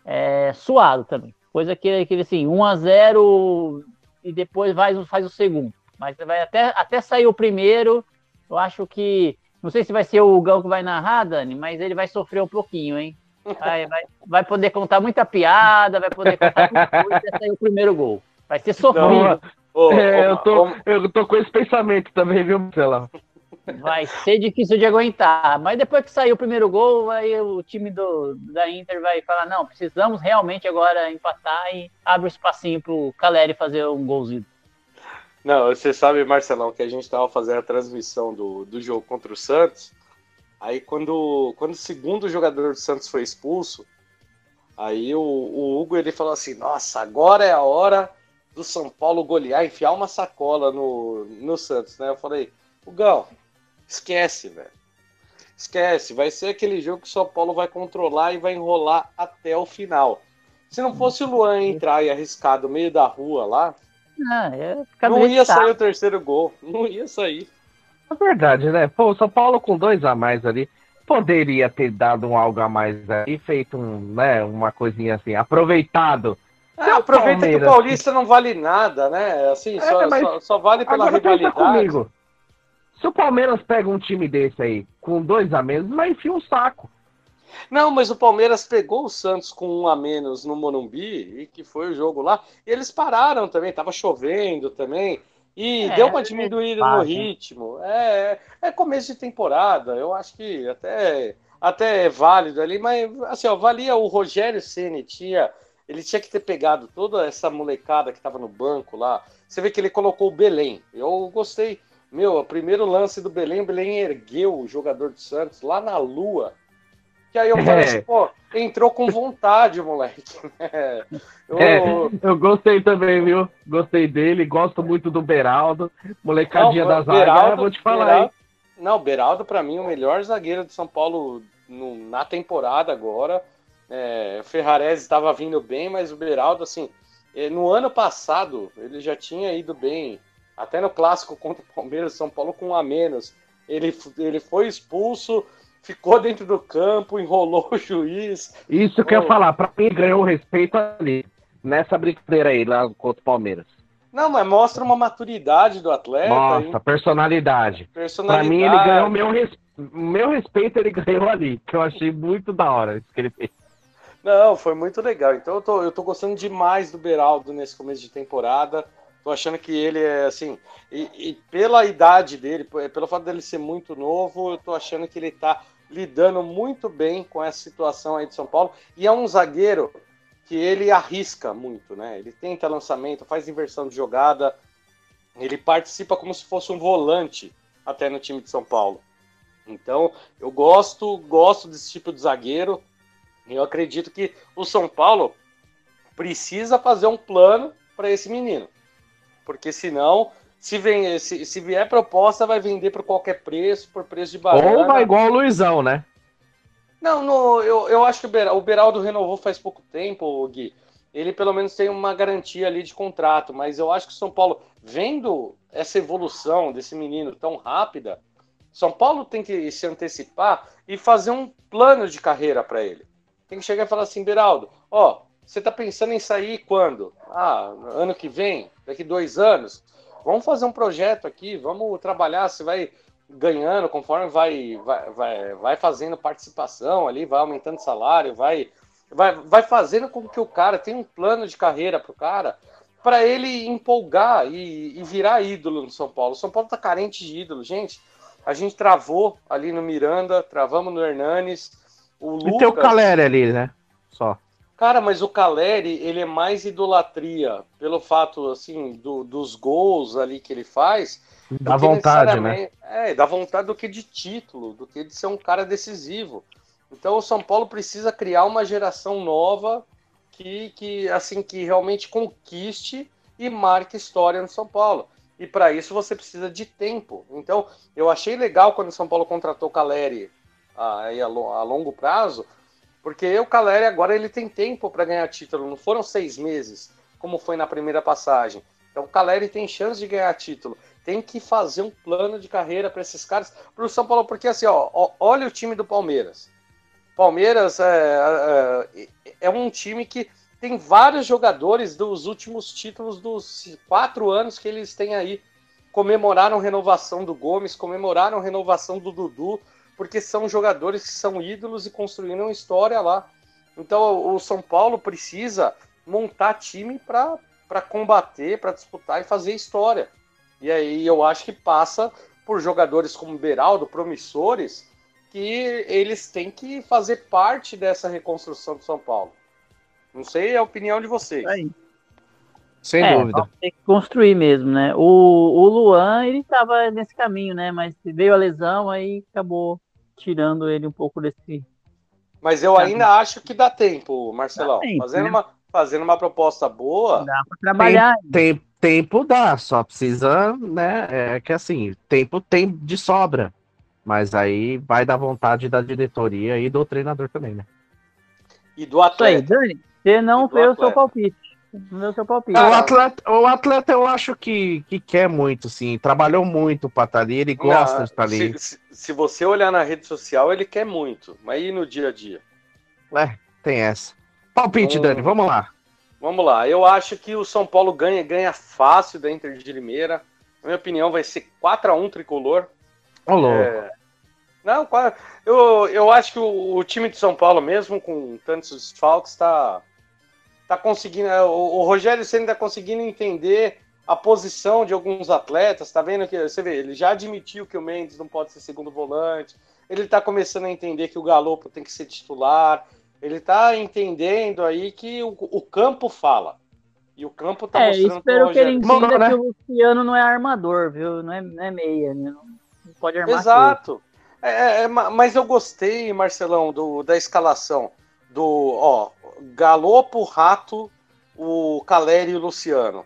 é, suado também. Coisa que, que assim, 1 a 0 e depois vai, faz o segundo. Mas vai até, até sair o primeiro. Eu acho que. Não sei se vai ser o Gão que vai narrar, Dani, mas ele vai sofrer um pouquinho, hein? Vai, vai, vai poder contar muita piada, vai poder contar muita coisa até sair o primeiro gol. Vai ser sofrido. Não, oh, é, eu, tô, eu tô com esse pensamento também, viu, Marcelo? Vai ser difícil de aguentar. Mas depois que sair o primeiro gol, aí o time do, da Inter vai falar: não, precisamos realmente agora empatar e abre o um espacinho pro Caleri fazer um golzinho. Não, você sabe, Marcelão, que a gente estava fazendo a transmissão do, do jogo contra o Santos. Aí quando, quando o segundo jogador do Santos foi expulso, aí o, o Hugo ele falou assim: nossa, agora é a hora do São Paulo golear, enfiar uma sacola no, no Santos, né? Eu falei, Hugão, Esquece, velho. Esquece. Vai ser aquele jogo que o São Paulo vai controlar e vai enrolar até o final. Se não fosse o Luan entrar e arriscar do meio da rua lá, ah, não ia sair o terceiro gol. Não ia sair. É verdade, né? Pô, o São Paulo com dois a mais ali poderia ter dado um algo a mais aí, feito um, né, uma coisinha assim, aproveitado. É, aproveita Palmeiras. que o Paulista não vale nada, né? Assim, é, só, só, só, vale pela rivalidade. Comigo. Se o Palmeiras pega um time desse aí, com dois a menos, vai enfiar um saco. Não, mas o Palmeiras pegou o Santos com um a menos no Morumbi, e que foi o jogo lá, e eles pararam também, tava chovendo também, e é, deu uma diminuída é no ritmo. É, é começo de temporada, eu acho que até, até é válido ali, mas assim, ó, valia o Rogério Ceni tinha. Ele tinha que ter pegado toda essa molecada que tava no banco lá. Você vê que ele colocou o Belém. Eu gostei. Meu, o primeiro lance do Belém, o Belém ergueu o jogador do Santos lá na lua. Que aí eu falei é. assim, pô, entrou com vontade, moleque. eu... É, eu gostei também, viu? Gostei dele, gosto muito do Beraldo, molecadinha das áreas, vou te falar Beraldo, aí. Não, Beraldo, para mim, o melhor zagueiro de São Paulo no, na temporada agora. É, Ferrarese estava vindo bem, mas o Beraldo, assim, é, no ano passado, ele já tinha ido bem até no clássico contra o Palmeiras, São Paulo com um a menos. Ele, ele foi expulso, ficou dentro do campo, enrolou o juiz. Isso que eu ia falar, para mim ganhou respeito ali, nessa brincadeira aí, lá contra o Palmeiras. Não, mas mostra uma maturidade do atleta. Nossa, personalidade. personalidade. Pra mim, ele ganhou meu, res... meu respeito, ele ganhou ali, que eu achei muito da hora isso que ele fez. Não, foi muito legal. Então eu tô, eu tô gostando demais do Beraldo nesse começo de temporada Tô achando que ele é assim, e, e, pela idade dele, pelo fato dele ser muito novo, eu tô achando que ele tá lidando muito bem com essa situação aí de São Paulo. E é um zagueiro que ele arrisca muito, né? Ele tenta lançamento, faz inversão de jogada, ele participa como se fosse um volante até no time de São Paulo. Então, eu gosto, gosto desse tipo de zagueiro. Eu acredito que o São Paulo precisa fazer um plano para esse menino porque senão, se, vem, se, se vier proposta, vai vender por qualquer preço, por preço de banana. Ou vai igual o Luizão, né? Não, no, eu, eu acho que o, Beraldo, o Beraldo renovou faz pouco tempo, Gui. Ele pelo menos tem uma garantia ali de contrato, mas eu acho que o São Paulo, vendo essa evolução desse menino tão rápida, São Paulo tem que se antecipar e fazer um plano de carreira para ele. Tem que chegar e falar assim, Beraldo, ó, você está pensando em sair quando? Ah, ano que vem? Daqui dois anos? Vamos fazer um projeto aqui, vamos trabalhar. Você vai ganhando conforme vai, vai, vai, vai fazendo participação ali, vai aumentando salário, vai, vai, vai fazendo com que o cara tenha um plano de carreira para o cara, para ele empolgar e, e, virar ídolo no São Paulo. O São Paulo está carente de ídolo, gente. A gente travou ali no Miranda, travamos no Hernanes. O Lucas, e tem o Caleri ali, né? Só. Cara, mas o Caleri, ele é mais idolatria pelo fato, assim, do, dos gols ali que ele faz. Da vontade, né? É, da vontade do que de título, do que de ser um cara decisivo. Então o São Paulo precisa criar uma geração nova que, que assim, que realmente conquiste e marque história no São Paulo. E para isso você precisa de tempo. Então, eu achei legal quando o São Paulo contratou o Caleri ah, aí a, a longo prazo, porque o Caleri agora ele tem tempo para ganhar título, não foram seis meses, como foi na primeira passagem. Então o Caleri tem chance de ganhar título. Tem que fazer um plano de carreira para esses caras, para o São Paulo, porque assim, ó, olha o time do Palmeiras. Palmeiras é, é, é um time que tem vários jogadores dos últimos títulos dos quatro anos que eles têm aí. Comemoraram renovação do Gomes, comemoraram renovação do Dudu, porque são jogadores que são ídolos e construíram história lá. Então o São Paulo precisa montar time para combater, para disputar e fazer história. E aí eu acho que passa por jogadores como Beraldo, promissores, que eles têm que fazer parte dessa reconstrução do São Paulo. Não sei a opinião de vocês. Aí. Sem é, dúvida. Tem que construir mesmo, né? O, o Luan, ele estava nesse caminho, né? Mas veio a lesão, aí acabou tirando ele um pouco desse. Mas eu ainda acho que dá tempo, Marcelão. Dá tempo, fazendo, né? uma, fazendo uma proposta boa. Dá para trabalhar. Tem, tem, tempo dá, só precisa, né? É que assim, tempo tem de sobra. Mas aí vai da vontade da diretoria e do treinador também, né? E do atleta. Aí, Dani, você não fez o seu palpite. Meu seu palpite. O atleta, o atleta eu acho que, que quer muito, sim. Trabalhou muito para estar ali, ele gosta de estar ali. Se, se, você olhar na rede social, ele quer muito. Mas e no dia a dia? É, tem essa. Palpite, então, Dani, vamos lá. Vamos lá. Eu acho que o São Paulo ganha, ganha fácil da Inter de Limeira. Na minha opinião, vai ser 4x1 tricolor. Ô, é... Não, eu, eu acho que o, o, time de São Paulo, mesmo com tantos desfalques, está tá conseguindo. É, o, o Rogério Senna está conseguindo entender a posição de alguns atletas. Tá vendo que você vê, ele já admitiu que o Mendes não pode ser segundo volante. Ele está começando a entender que o Galopo tem que ser titular. Ele está entendendo aí que o, o, campo fala. E o campo está é, mostrando espero que ele entenda né? que o Luciano não é armador, viu? Não é, não é meia, né? não, não pode armar. Exato. É, é, é mas eu gostei, Marcelão, do, da escalação do ó, Galopo, Rato, o Caleri e o Luciano.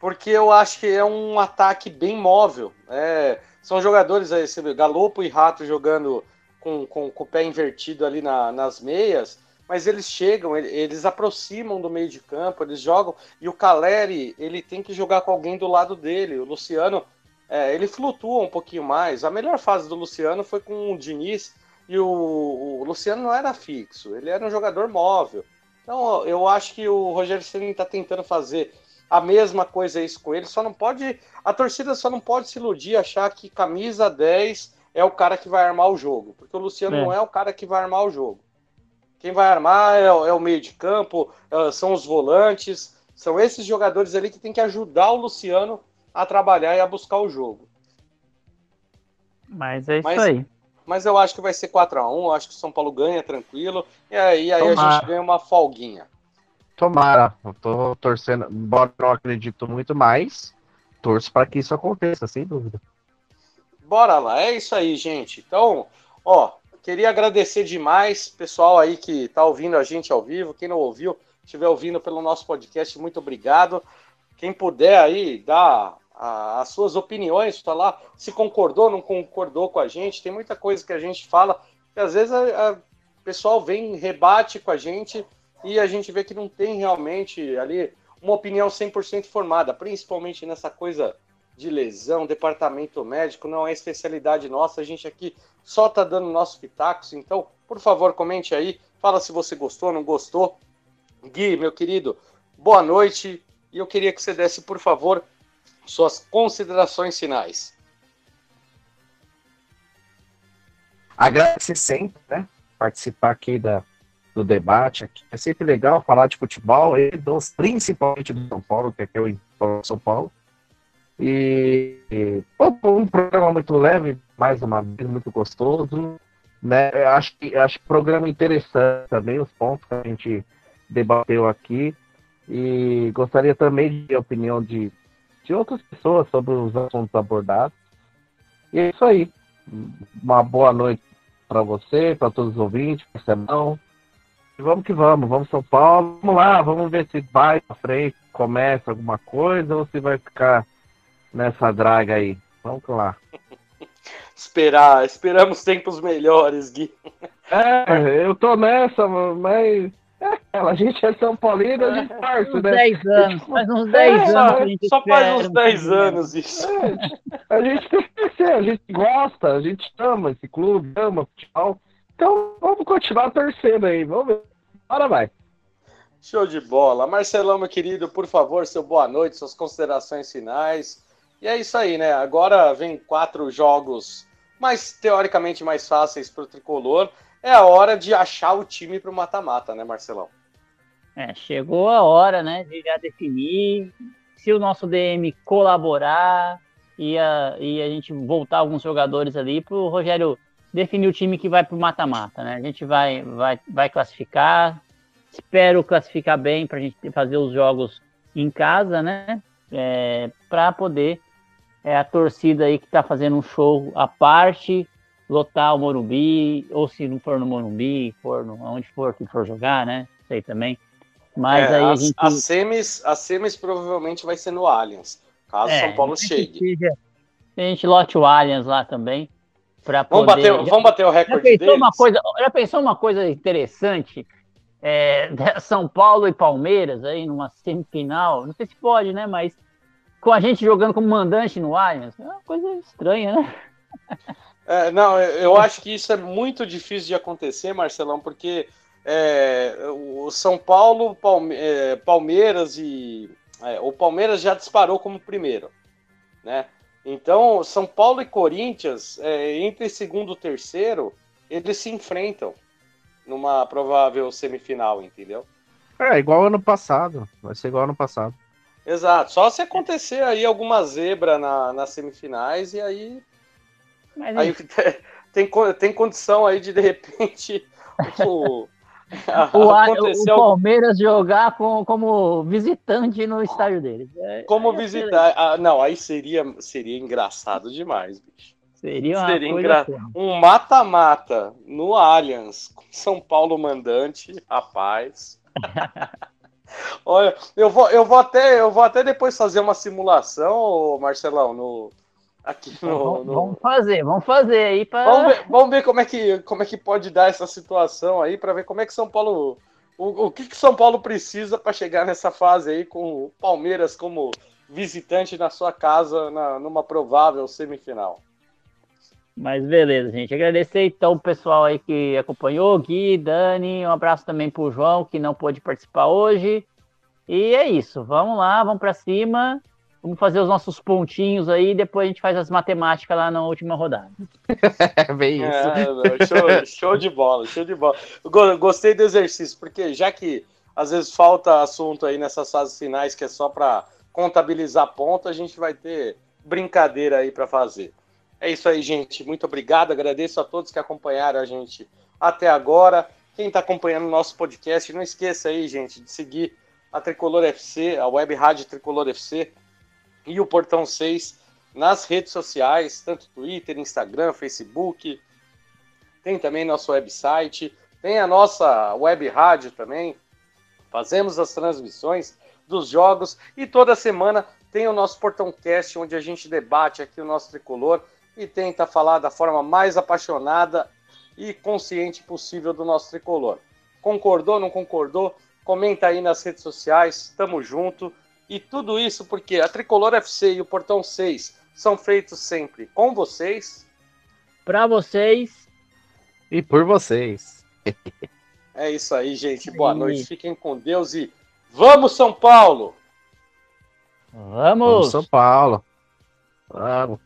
Porque eu acho que é um ataque bem móvel. É, são jogadores aí, você vê, Galopo e Rato jogando com, com, com o pé invertido ali na, nas meias, mas eles chegam, eles aproximam do meio de campo, eles jogam, e o Caleri, ele tem que jogar com alguém do lado dele. O Luciano, é, ele flutua um pouquinho mais. A melhor fase do Luciano foi com o Diniz, e o, o Luciano não era fixo, ele era um jogador móvel. Então eu acho que o Rogério Ceni está tentando fazer a mesma coisa isso com ele, só não pode. A torcida só não pode se iludir, achar que camisa 10 é o cara que vai armar o jogo. Porque o Luciano é. não é o cara que vai armar o jogo. Quem vai armar é, é o meio de campo, é, são os volantes. São esses jogadores ali que tem que ajudar o Luciano a trabalhar e a buscar o jogo. Mas é isso Mas- aí. Mas eu acho que vai ser 4x1, acho que o São Paulo ganha tranquilo. E aí, aí a gente ganha uma folguinha. Tomara, eu tô torcendo, embora não acredito muito mais, torço para que isso aconteça, sem dúvida. Bora lá, é isso aí, gente. Então, ó, queria agradecer demais, pessoal aí que tá ouvindo a gente ao vivo. Quem não ouviu, estiver ouvindo pelo nosso podcast, muito obrigado. Quem puder aí dar a- as suas opiniões, falar se concordou, não concordou com a gente. Tem muita coisa que a gente fala que às vezes o pessoal vem, rebate com a gente e a gente vê que não tem realmente ali uma opinião 100% formada, principalmente nessa coisa de lesão, departamento médico, não é especialidade nossa, a gente aqui só tá dando nossos pitacos, então, por favor, comente aí, fala se você gostou, não gostou. Gui, meu querido, boa noite, e eu queria que você desse, por favor, suas considerações finais. Agradecer sempre, né? Participar aqui da, do debate. Aqui. É sempre legal falar de futebol, e dos, principalmente do São Paulo, que é o São Paulo. E, e um programa muito leve, mais uma vez, muito gostoso. Né? Eu acho que acho que programa interessante também, os pontos que a gente debateu aqui. E gostaria também de opinião de, de outras pessoas sobre os assuntos abordados. E é isso aí. Uma boa noite para você, para todos os ouvintes, Marcelão. E vamos que vamos, vamos São Paulo. Vamos lá, vamos ver se vai para frente, começa alguma coisa ou se vai ficar nessa draga aí. Vamos lá. Esperar, esperamos tempos melhores, Gui. É, eu tô nessa, mas a gente é São Paulino, a gente torce, Uns né? 10 anos, faz uns 10 É, anos Só, só faz espera uns um 10 pouquinho. anos isso. A gente tem que crescer, a gente gosta, a gente ama esse clube, ama futebol. Então vamos continuar torcendo aí, vamos ver. Bora vai. Show de bola. Marcelão, meu querido, por favor, seu boa noite, suas considerações finais. E é isso aí, né? Agora vem quatro jogos mais teoricamente mais fáceis para o tricolor. É a hora de achar o time para o mata-mata, né, Marcelão? É, chegou a hora, né, de já definir se o nosso DM colaborar e a, e a gente voltar alguns jogadores ali para o Rogério definir o time que vai para o mata-mata, né? A gente vai, vai, vai classificar, espero classificar bem para a gente fazer os jogos em casa, né? É, para poder é, a torcida aí que está fazendo um show à parte lotar o Morumbi, ou se não for no Morumbi, for no, onde for que for jogar, né? Sei também. Mas É, aí a as, gente. as semis, as semis provavelmente vai ser no Allianz, caso é, São Paulo chegue. seja- A gente lote o Allianz lá também. Pra Vamos poder... bater, vamos bater o já, recorde pensou deles? uma coisa, já pensou uma coisa interessante? É, São Paulo e Palmeiras aí numa semifinal. Não sei se pode, né? Mas com a gente jogando como mandante no Allianz. É uma coisa estranha, né? É, não, eu acho que isso é muito difícil de acontecer, Marcelão, porque é, o São Paulo, Palme- é, Palmeiras e. é, o Palmeiras já disparou como primeiro, né? Então, São Paulo e Corinthians, é, entre segundo e terceiro, eles se enfrentam numa provável semifinal, entendeu? É, igual ano passado. Vai ser igual ano passado. Exato. Só se acontecer aí alguma zebra na, nas semifinais e aí Mas Aí tem, co- tem condição aí de, de repente, o, o, o Palmeiras jogar com, como visitante no estádio deles. É, como aí é visitar. Ah, não, aí seria, seria engraçado demais, bicho. Seria uma Seria engra- assim. Um mata-mata no Allianz, com São Paulo mandante, rapaz. Olha, eu vou, eu, vou até, eu vou até depois fazer uma simulação, Marcelão, no, aqui no, Vamos, no- vamos fazer, vamos fazer aí para. Vamos ver, vamos ver como, é que, como é que pode dar essa situação aí, para ver como é que São Paulo. O, o que, que São Paulo precisa para chegar nessa fase aí com o Palmeiras como visitante na sua casa na, numa provável semifinal. Mas beleza, gente. Agradecer então o pessoal aí que acompanhou, Gui, Dani, um abraço também pro João, que não pôde participar hoje. E é isso, vamos lá, vamos para cima. Vamos fazer os nossos pontinhos aí, depois a gente faz as matemáticas lá na última rodada. É bem isso. É, show, show de bola, show de bola. Gostei do exercício, porque já que às vezes falta assunto aí nessas fases finais que é só para contabilizar ponto, a gente vai ter brincadeira aí para fazer. É isso aí, gente. Muito obrigado. Agradeço a todos que acompanharam a gente até agora. Quem está acompanhando o nosso podcast, não esqueça aí, gente, de seguir a Tricolor FC, a Web Rádio Tricolor FC e o Portão 6 nas redes sociais, tanto Twitter, Instagram, Facebook. Tem também nosso website, tem a nossa web rádio também. Fazemos as transmissões dos jogos e toda semana tem o nosso Portão Cast, onde a gente debate aqui o nosso tricolor e tenta falar da forma mais apaixonada e consciente possível do nosso tricolor. Concordou, não concordou? Comenta aí nas redes sociais, tamo junto. E tudo isso porque a Tricolor FC e o Portão 6 são feitos sempre com vocês. Para vocês. E por vocês. é isso aí, gente. Boa noite. Fiquem com Deus e vamos, São Paulo! Vamos! Vamos São Paulo! Vamos!